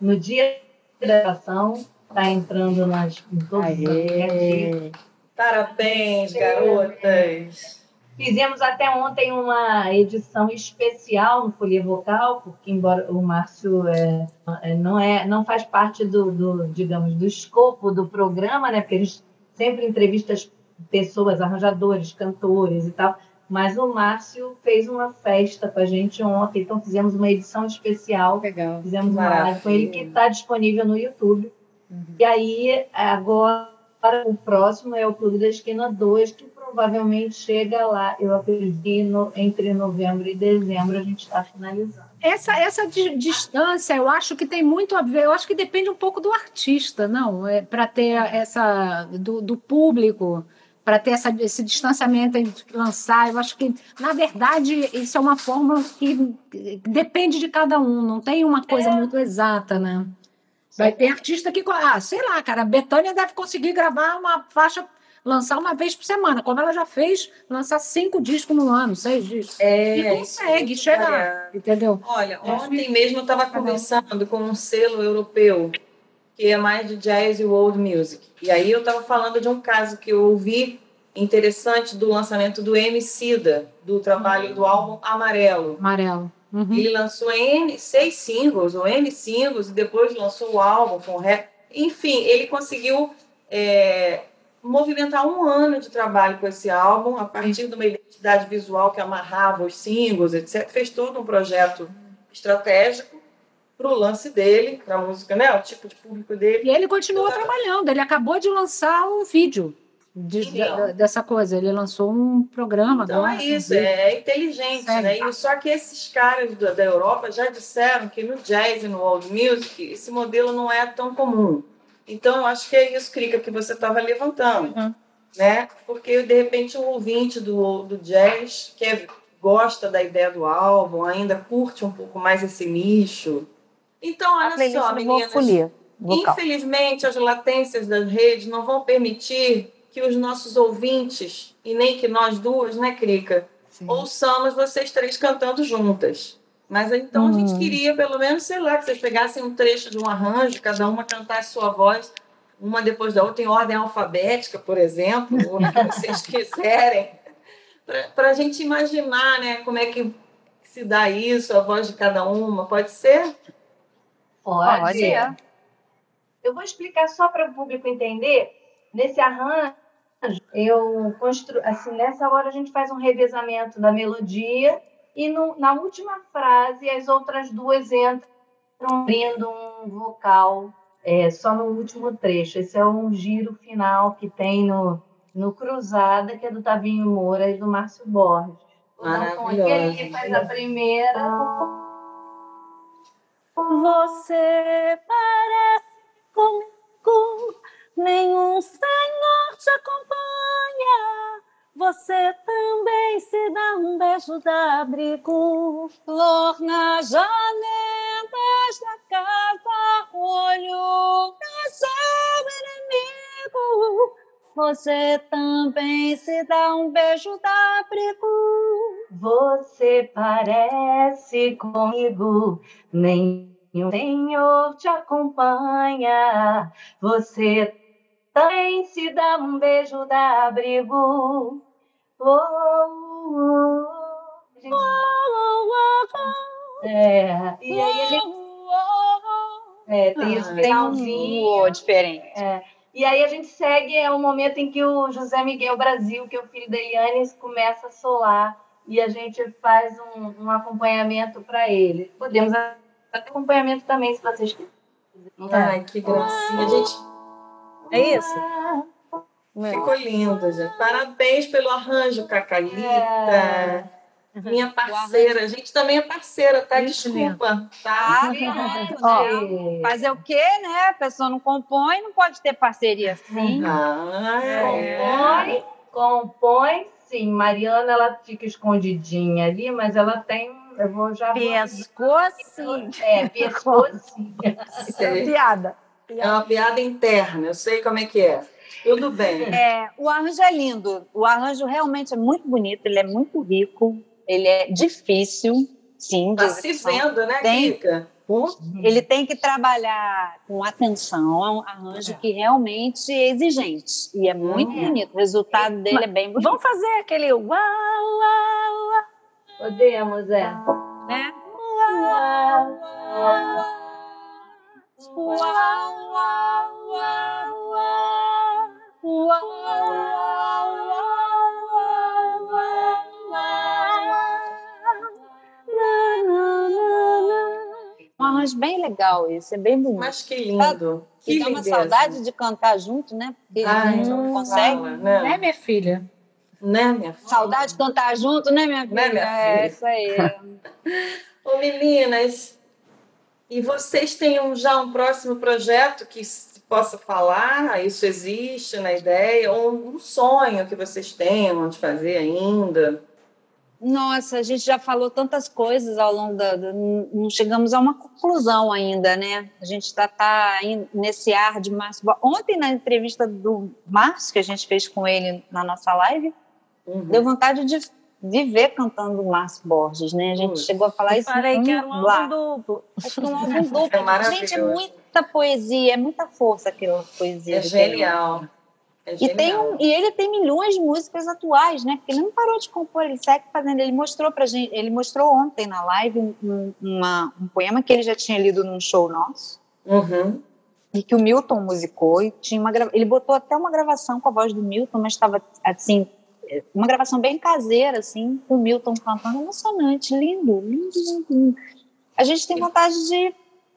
no dia da gravação, está entrando nas, em todos os aplicativos. Parabéns, garotas! Fizemos até ontem uma edição especial no Folia Vocal, porque embora o Márcio é, é, não é, não faz parte do, do, digamos, do escopo do programa, né? Porque a gente sempre entrevista as pessoas, arranjadores, cantores e tal. Mas o Márcio fez uma festa com a gente ontem, então fizemos uma edição especial. Legal. Fizemos uma live com ele que está disponível no YouTube. Uhum. E aí, agora, o próximo é o Clube da Esquina 2, que provavelmente chega lá, eu acredito, entre novembro e dezembro a gente está finalizando. Essa, essa distância, eu acho que tem muito a ver, eu acho que depende um pouco do artista, não? É, Para ter essa. do, do público para ter essa, esse distanciamento entre lançar. Eu acho que, na verdade, isso é uma fórmula que depende de cada um, não tem uma coisa é. muito exata, né? Vai ter artista que, ah, sei lá, cara, a Betânia deve conseguir gravar uma faixa lançar uma vez por semana, como ela já fez, lançar cinco discos no ano, seis discos. É, e consegue chegar, entendeu? Olha, ontem mesmo eu estava conversando com um selo europeu que é mais de jazz e world music. E aí eu estava falando de um caso que eu ouvi interessante do lançamento do Emicida, do trabalho uhum. do álbum Amarelo. Amarelo. Uhum. Ele lançou N, seis singles, ou N singles, e depois lançou o álbum com rap. Enfim, ele conseguiu é, movimentar um ano de trabalho com esse álbum, a partir de uma identidade visual que amarrava os singles, etc. Fez todo um projeto estratégico para o lance dele, para a música, né? O tipo de público dele. E ele continua trabalhando. Ele acabou de lançar um vídeo de, de, dessa coisa. Ele lançou um programa então agora. é isso, é, inteligente, Sério? né? E só que esses caras da, da Europa já disseram que no jazz e no world music esse modelo não é tão comum. Então, eu acho que é isso, Krika, que você estava levantando. Uhum. Né? Porque, de repente, o ouvinte do, do jazz que é, gosta da ideia do álbum, ainda curte um pouco mais esse nicho. Então, olha só, meninas. Infelizmente, as latências das redes não vão permitir que os nossos ouvintes, e nem que nós duas, né, Krika, ouçamos vocês três cantando juntas. Mas então a gente uhum. queria, pelo menos, sei lá, que vocês pegassem um trecho de um arranjo, cada uma cantasse sua voz, uma depois da outra, em ordem alfabética, por exemplo, ou o que vocês (laughs) quiserem, para a gente imaginar né, como é que se dá isso, a voz de cada uma. Pode ser? Pode. Pode. Eu vou explicar só para o público entender. Nesse arranjo, eu construo, assim, nessa hora a gente faz um revezamento da melodia e no, na última frase as outras duas entram abrindo um vocal é, só no último trecho. Esse é um giro final que tem no, no Cruzada, que é do Tavinho Moura e do Márcio Borges. Então, aquele que faz a primeira. Você parece comigo, nenhum senhor te acompanha. Você também se dá um beijo da abrigo. Flor na janela da casa, olho no seu inimigo. Você também se dá um beijo da abrigo. Você parece comigo, nenhum senhor te acompanha. Você também se dá um beijo da abrigo. Oh, oh, oh. É, e aí a gente. É, tem esse finalzinho. Um diferente. É. E aí a gente segue, é o momento em que o José Miguel Brasil, que é o filho da Eliane, começa a solar e a gente faz um, um acompanhamento para ele. Podemos fazer acompanhamento também, se vocês quiserem. Ai, que gracinha. Gente, É isso? ficou lindo, gente. Parabéns pelo arranjo, Cacalita. É. Minha parceira. A gente também é parceira, tá? Muito Desculpa, tá? Ah, claro, né? Fazer o quê, né? A pessoa não compõe, não pode ter parceria assim. Ah, Compõe, compõe, sim. Mariana, ela fica escondidinha ali, mas ela tem. Eu vou já. Assim. É, pescou (laughs) sim. Piada. É uma piada interna, eu sei como é que é. Tudo bem. É, o arranjo é lindo. O arranjo realmente é muito bonito, ele é muito rico, ele é difícil, sim. de Tá se vendo, né, Tem. Kika? Ele tem que trabalhar com atenção, é um arranjo que realmente é exigente e é muito Hum. bonito. O resultado dele é bem bonito. Vamos fazer aquele uau, uau, uau, Podemos, é. né? Uau, Uau, uau, uau, uau. Uau, uau, uau, Um arranjo bem legal esse, é bem bonito. Mas que lindo. Que E dá uma lindeza. saudade de cantar junto, né? Porque a Ai, gente não não consegue. fala, né? Né, minha filha? Né, minha filha? Saudade de cantar junto, né, minha filha? Né, minha É, filha? isso aí. (laughs) Ô, meninas, e vocês têm um- já um próximo projeto que se possa falar? Isso existe na ideia? Ou um sonho que vocês tenham de fazer ainda? Nossa, a gente já falou tantas coisas ao longo da. não chegamos a uma conclusão ainda, né? A gente está tá aí nesse ar de Márcio. Ontem, na entrevista do Márcio, que a gente fez com ele na nossa live, Uhum. deu vontade de, de ver cantando o Márcio Borges, né? A gente Ui. chegou a falar Eu isso. falei um que era um lá. álbum duplo. Acho que um álbum duplo. É maravilhoso. Gente, é muita poesia, é muita força aquela poesia. É genial. É E, tem genial. um- e ele tem milhões de músicas atuais, né? Porque ele não parou de compor, ele segue fazendo. Ele mostrou pra gente, ele mostrou ontem na live um, um- uma- um poema que ele já tinha lido num show nosso Uhum. e que o Milton musicou e tinha uma ele botou até uma gravação com a voz do Milton, mas estava assim uma gravação bem caseira assim, com o Milton cantando emocionante, lindo, lindo, lindo, lindo. A gente tem vontade de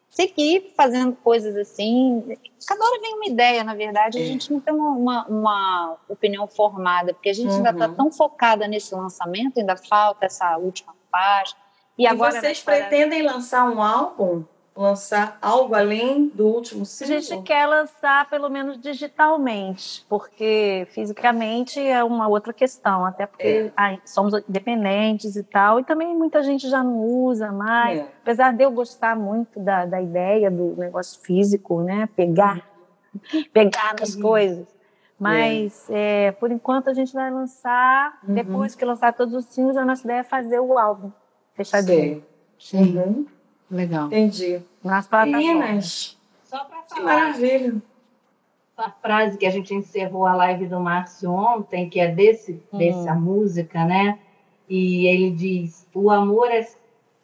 seguir fazendo coisas assim. Cada hora vem uma ideia, na verdade, a É. gente não tem uma, uma, uma opinião formada, porque a gente ainda está Uhum. tão focada nesse lançamento, ainda falta essa última fase. E, E, agora vocês pretendem lançar um álbum? Lançar algo além do último A single? gente quer lançar pelo menos digitalmente, porque fisicamente é uma outra questão, até porque ai, somos independentes e tal, e também muita gente já não usa mais. É. Apesar de eu gostar muito da, da ideia do negócio físico, né? Pegar, pegar nas coisas. Mas, é, por enquanto, a gente vai lançar, Uhum. depois que lançar todos os singles, a nossa ideia é fazer o álbum fechadinho Sei. Uhum. Legal. Entendi. nas. Meninas, Só para que falar maravilha. a frase que a gente encerrou a live do Márcio ontem, que é desse, dessa música, né? E ele diz: o amor é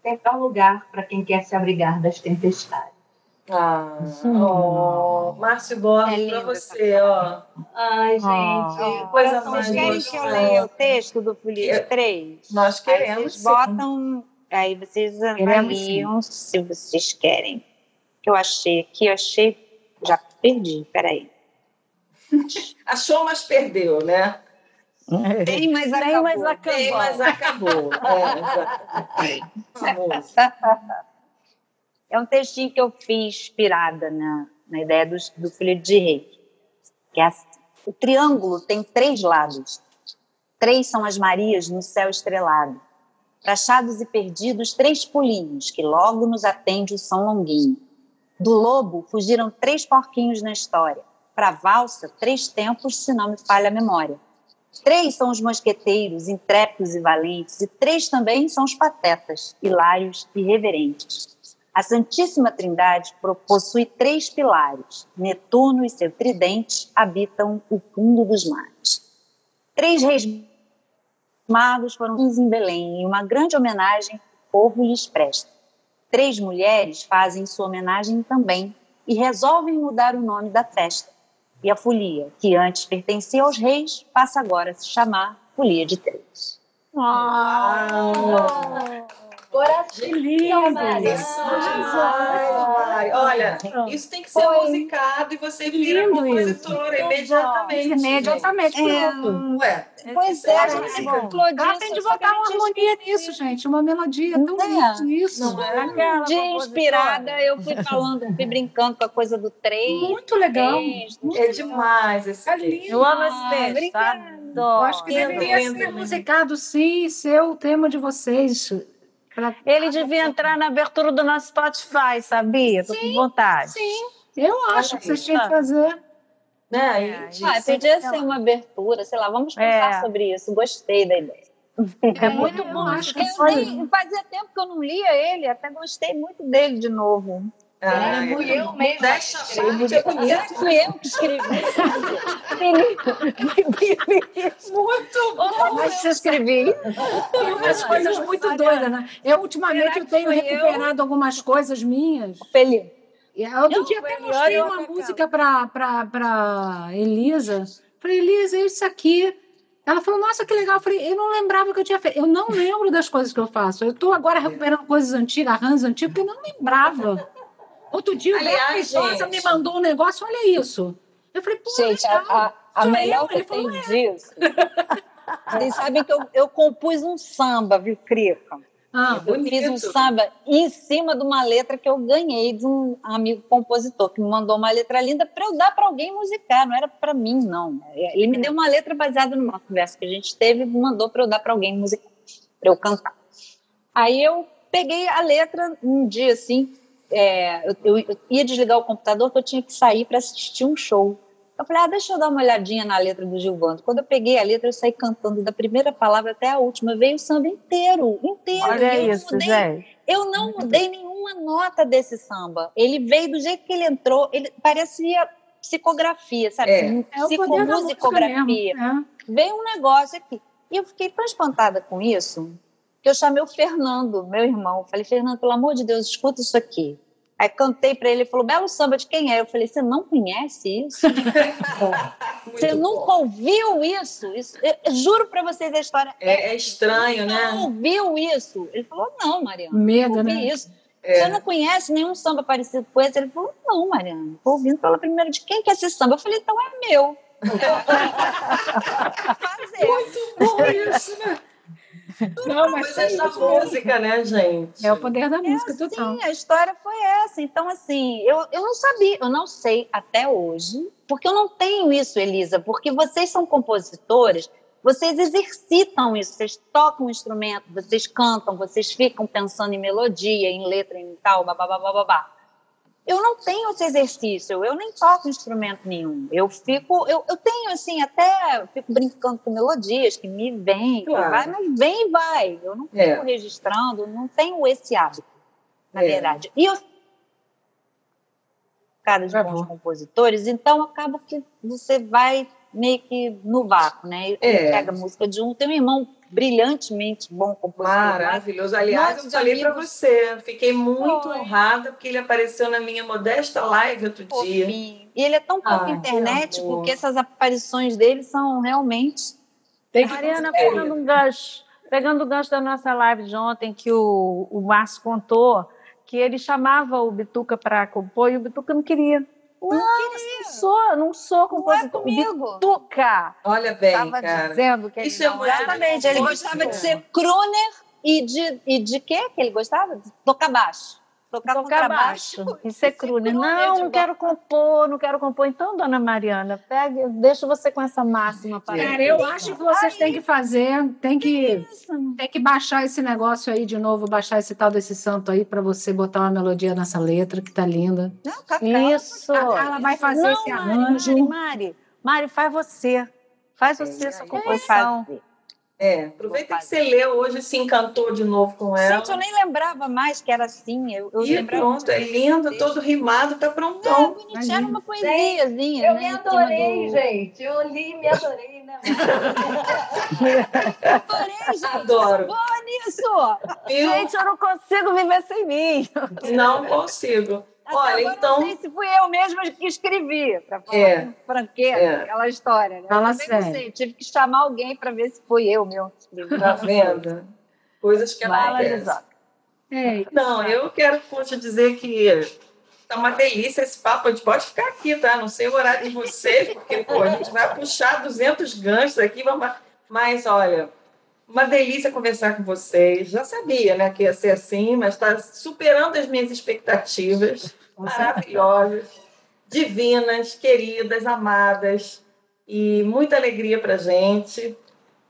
sempre um lugar para quem quer se abrigar das tempestades. Ah, oh, Márcio Borges, É pra você, ó. Ai, gente, Ah. Coisa mais Vocês querem que eu leia o texto do de Três? Nós Aí queremos. vocês sim. botam, aí vocês avaliam se vocês querem. Que eu achei aqui, eu achei, já perdi, peraí. Achou, mas perdeu, né? Tem, mas acabou. mais acabou. Tem, mas acabou. (laughs) É. Famoso. É um textinho que eu fiz inspirada na, na ideia do, do filho de rei. Que é assim, o triângulo tem três lados. Três são as Marias no céu estrelado. Prachados e perdidos, três pulinhos, que logo nos atende o São Longuinho. Do lobo fugiram três porquinhos na história. Para valsa, três tempos, se não me falha a memória. Três são os mosqueteiros, intrépidos e valentes, e três também são os patetas, hilários e reverentes. A Santíssima Trindade possui três pilares. Netuno e seu tridente habitam o fundo dos mares. Três reis magos foram em Belém e uma grande homenagem o povo lhes presta. Três mulheres fazem sua homenagem também e resolvem mudar o nome da festa. E a folia, que antes pertencia aos reis, passa agora a se chamar Folia de Três. Oh. Coração lindo! Olha, isso tem que ser Foi. musicado e você vira lindo compositora isso. imediatamente. Imediatamente, é, pois é, a gente falou disso. tem de botar uma harmonia nisso, gente, uma melodia tão é. isso. Não é? De inspirada, eu fui falando, fui brincando com a coisa do trem. Muito legal. é demais esse é lindo. Eu amo esse texto, tá? Eu acho que deveria ser musicado, sim, ser o tema de vocês. Ele devia entrar na abertura do nosso Spotify, sabia? Tô com vontade. Sim, eu acho que vocês tinham que fazer. Né? É, ah, podia ser uma abertura, sei lá, vamos pensar é. sobre isso. Gostei da ideia. É, é muito bom. Acho que eu nem, fazia tempo que eu não lia ele, até gostei muito dele de novo. Ah, é, fui eu mesmo. Deixa parte Fui eu que escrevi. muito bom. Mas você escrevi. Tem umas coisas muito doidas, né? Eu, ultimamente, eu tenho recuperado eu? algumas coisas minhas. Feliz. Outro dia até mostrei uma música para Elisa. Falei, Elisa, isso aqui. Ela falou, nossa, que legal. Eu falei, eu não lembrava que eu tinha feito. Eu não lembro das coisas que eu faço. Eu estou agora recuperando coisas antigas, arranjos antigos, porque eu não lembrava. Outro dia Aliás, o Beto me mandou um negócio, olha isso. Eu falei, pô, gente, legal. a, a, melhor que tem é. disso. (laughs) Vocês sabem que eu, eu compus um samba, viu, Crica? Ah, eu bonito. fiz um samba em cima de uma letra que eu ganhei de um amigo compositor que me mandou uma letra linda para eu dar para alguém musicar, não era para mim, não. Ele me deu uma letra baseada numa conversa que a gente teve e mandou para eu dar para alguém musicar, para eu cantar. Aí eu peguei a letra um dia assim, é, eu, eu, ia desligar o computador porque eu tinha que sair para assistir um show. Eu falei, ah, deixa eu dar uma olhadinha na letra do Gilvando. Quando eu peguei a letra, eu saí cantando da primeira palavra até a última. Veio o samba inteiro, inteiro. Olha eu isso, mudei, gente. Eu não mudei nenhuma nota desse samba. Ele veio do jeito que ele entrou, ele parecia psicografia, sabe? É. é Psicomusicografia. É. Veio um negócio aqui. E eu fiquei tão espantada com isso que eu chamei o Fernando, meu irmão. Falei, Fernando, pelo amor de Deus, escuta isso aqui. Aí cantei para ele, ele falou, belo samba de quem é? Eu falei, você não conhece isso? (laughs) você nunca bom. ouviu isso? isso eu, eu juro para vocês a história. É, é estranho, né? Não ouviu isso? Ele falou, não, Mariana. Medo, não né? Isso. É. Você não conhece nenhum samba parecido com esse? Ele falou, não, Mariana, estou ouvindo pela primeira de quem que é esse samba? Eu falei, então é meu. (laughs) Muito bom isso, né? Não, mas é da música, né, gente? É o poder da é música, assim, total. A história foi essa. Então, assim, eu, eu não sabia, eu não sei até hoje, porque eu não tenho isso, Elisa, porque vocês são compositores, vocês exercitam isso, vocês tocam um instrumento, vocês cantam, vocês ficam pensando em melodia, em letra, em tal, babá, babá, babá eu não tenho esse exercício, eu nem toco instrumento nenhum. Eu fico, eu, eu tenho assim, até fico brincando com melodias que me vêm, claro. vai, mas vem e vai. Eu não fico é. registrando, não tenho esse hábito, na é. verdade. E eu cara de bons compositores, então acaba que você vai meio que no vácuo, né? É. Pega a música de um, tem um irmão brilhantemente bom compositor. Maravilhoso. Aliás, Nossos eu falei para você, fiquei muito Foi. honrada porque ele apareceu na minha modesta live outro dia. E ele é tão pouco ah, internet porque essas aparições dele são realmente. Tem que Mariana, pegando um gancho, pegando o gancho da nossa live de ontem que o, o Márcio contou que ele chamava o Bituca para compor e o Bituca não queria. Não, não sou, não sou compositor. Não é Bituca. Olha bem, Tava cara. dizendo que Isso ele é Exatamente, ele gostava de ser crooner e de, e de quê que ele gostava? De tocar baixo. Tocar, tocar baixo. Isso é cru, né? Não, não quero compor, não quero compor. Então, dona Mariana, pega, deixa você com essa máxima para Cara, eu acho que vocês têm que fazer, tem que, tem que baixar esse negócio aí de novo, baixar esse tal desse santo aí para você botar uma melodia nessa letra que tá linda. Não, Cacá, Isso. A Carla vai fazer não, esse arranjo. Mari, Mari, Mari, faz você. Faz você essa composição. É, aproveita que você leu hoje se encantou de novo com ela. Gente, eu nem lembrava mais que era assim. Eu, eu e pronto, é lindo, todo rimado, tá prontão. É, bonitinho, era uma poesiazinha. Eu né, me adorei, do... gente. Eu li e me adorei, né? adorei, (laughs) gente. Adoro. Boa nisso. Eu... Gente, eu não consigo viver sem mim. Não consigo. Olha, então. Não sei se fui eu mesma que escrevi, para falar é, com franqueza, é. aquela história. Né? Fala sério. Sei, tive que chamar alguém para ver se fui eu mesmo que escrevi. Tá vendo? Coisas que acontecem. É, não, eu quero te dizer que tá uma delícia esse papo. A gente pode ficar aqui, tá? Não sei o horário de vocês, porque pô, a gente vai puxar 200 ganchos aqui. Vamos... Mas, olha, uma delícia conversar com vocês. Já sabia né, que ia ser assim, mas está superando as minhas expectativas maravilhosas, divinas, queridas, amadas, e muita alegria para gente.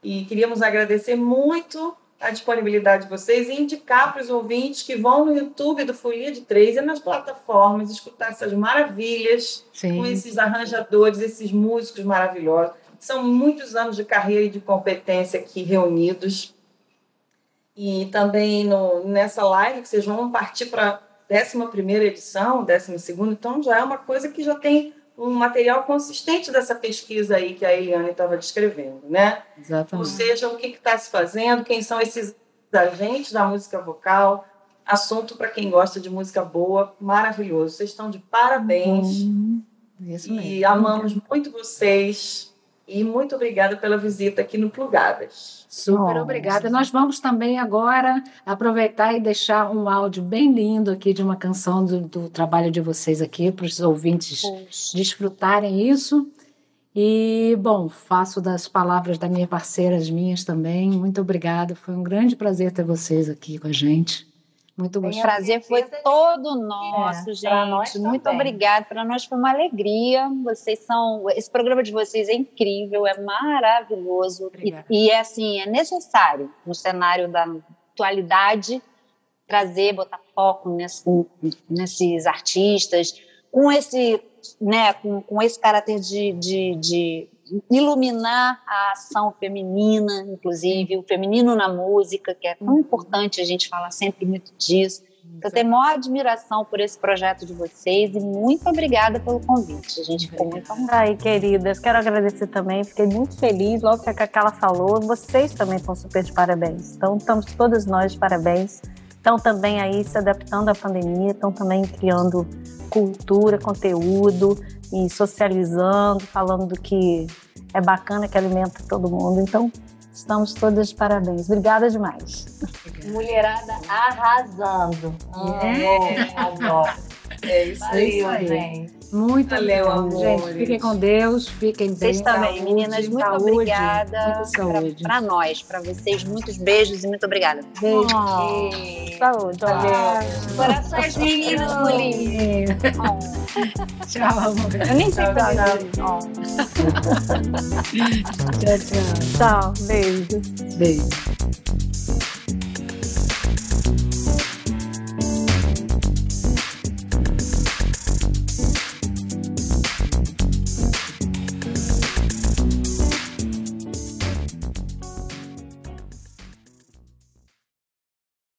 E queríamos agradecer muito a disponibilidade de vocês e indicar para os ouvintes que vão no YouTube do Folia de Três e nas plataformas escutar essas maravilhas Sim. com esses arranjadores, esses músicos maravilhosos. São muitos anos de carreira e de competência aqui reunidos. E também no, nessa live que vocês vão partir para 11 edição, 12, então já é uma coisa que já tem um material consistente dessa pesquisa aí que a Eliane estava descrevendo, né? Exatamente. Ou seja, o que está se fazendo, quem são esses agentes da música vocal, assunto para quem gosta de música boa, maravilhoso. Vocês estão de parabéns. Uhum. Isso mesmo. E amamos muito vocês. E muito obrigada pela visita aqui no Plugadas. Super obrigada. Nós vamos também agora aproveitar e deixar um áudio bem lindo aqui de uma canção do, do trabalho de vocês aqui, para os ouvintes Poxa. desfrutarem isso. E, bom, faço das palavras da minha parceira as minhas também. Muito obrigada. Foi um grande prazer ter vocês aqui com a gente. Muito gostoso. O prazer foi todo nosso, é, gente. Muito obrigada. Para nós foi uma alegria. Vocês são. Esse programa de vocês é incrível, é maravilhoso. E, e, é assim, é necessário no cenário da atualidade trazer, botar foco nesse, nesses artistas, com esse, né, com, com esse caráter de, de, de iluminar a ação feminina, inclusive, o feminino na música, que é tão uhum. importante a gente falar sempre muito disso. Eu tenho maior admiração por esse projeto de vocês e muito obrigada pelo convite. A gente ficou muito Ai, queridas, quero agradecer também. Fiquei muito feliz. Logo que a Cacala falou, vocês também estão super de parabéns. Então, estamos todas nós de parabéns. Estão também aí se adaptando à pandemia, estão também criando cultura, conteúdo e socializando, falando do que é bacana, que alimenta todo mundo. Então, estamos todas de parabéns. Obrigada demais. Mulherada arrasando. É. Adoro. É isso aí, gente. Muito Valeu, amor. Gente, fiquem com Deus, fiquem bem. Vocês também, saúde, meninas, muito saúde, obrigada. Para nós, para vocês, muitos beijos e muito obrigada. Beijo. Oh. Saúde, valeu. Corações meninas. Oh. (laughs) Tchau, amor. Eu nem sei fazer tchau, tchau. Tchau, beijo. Beijo.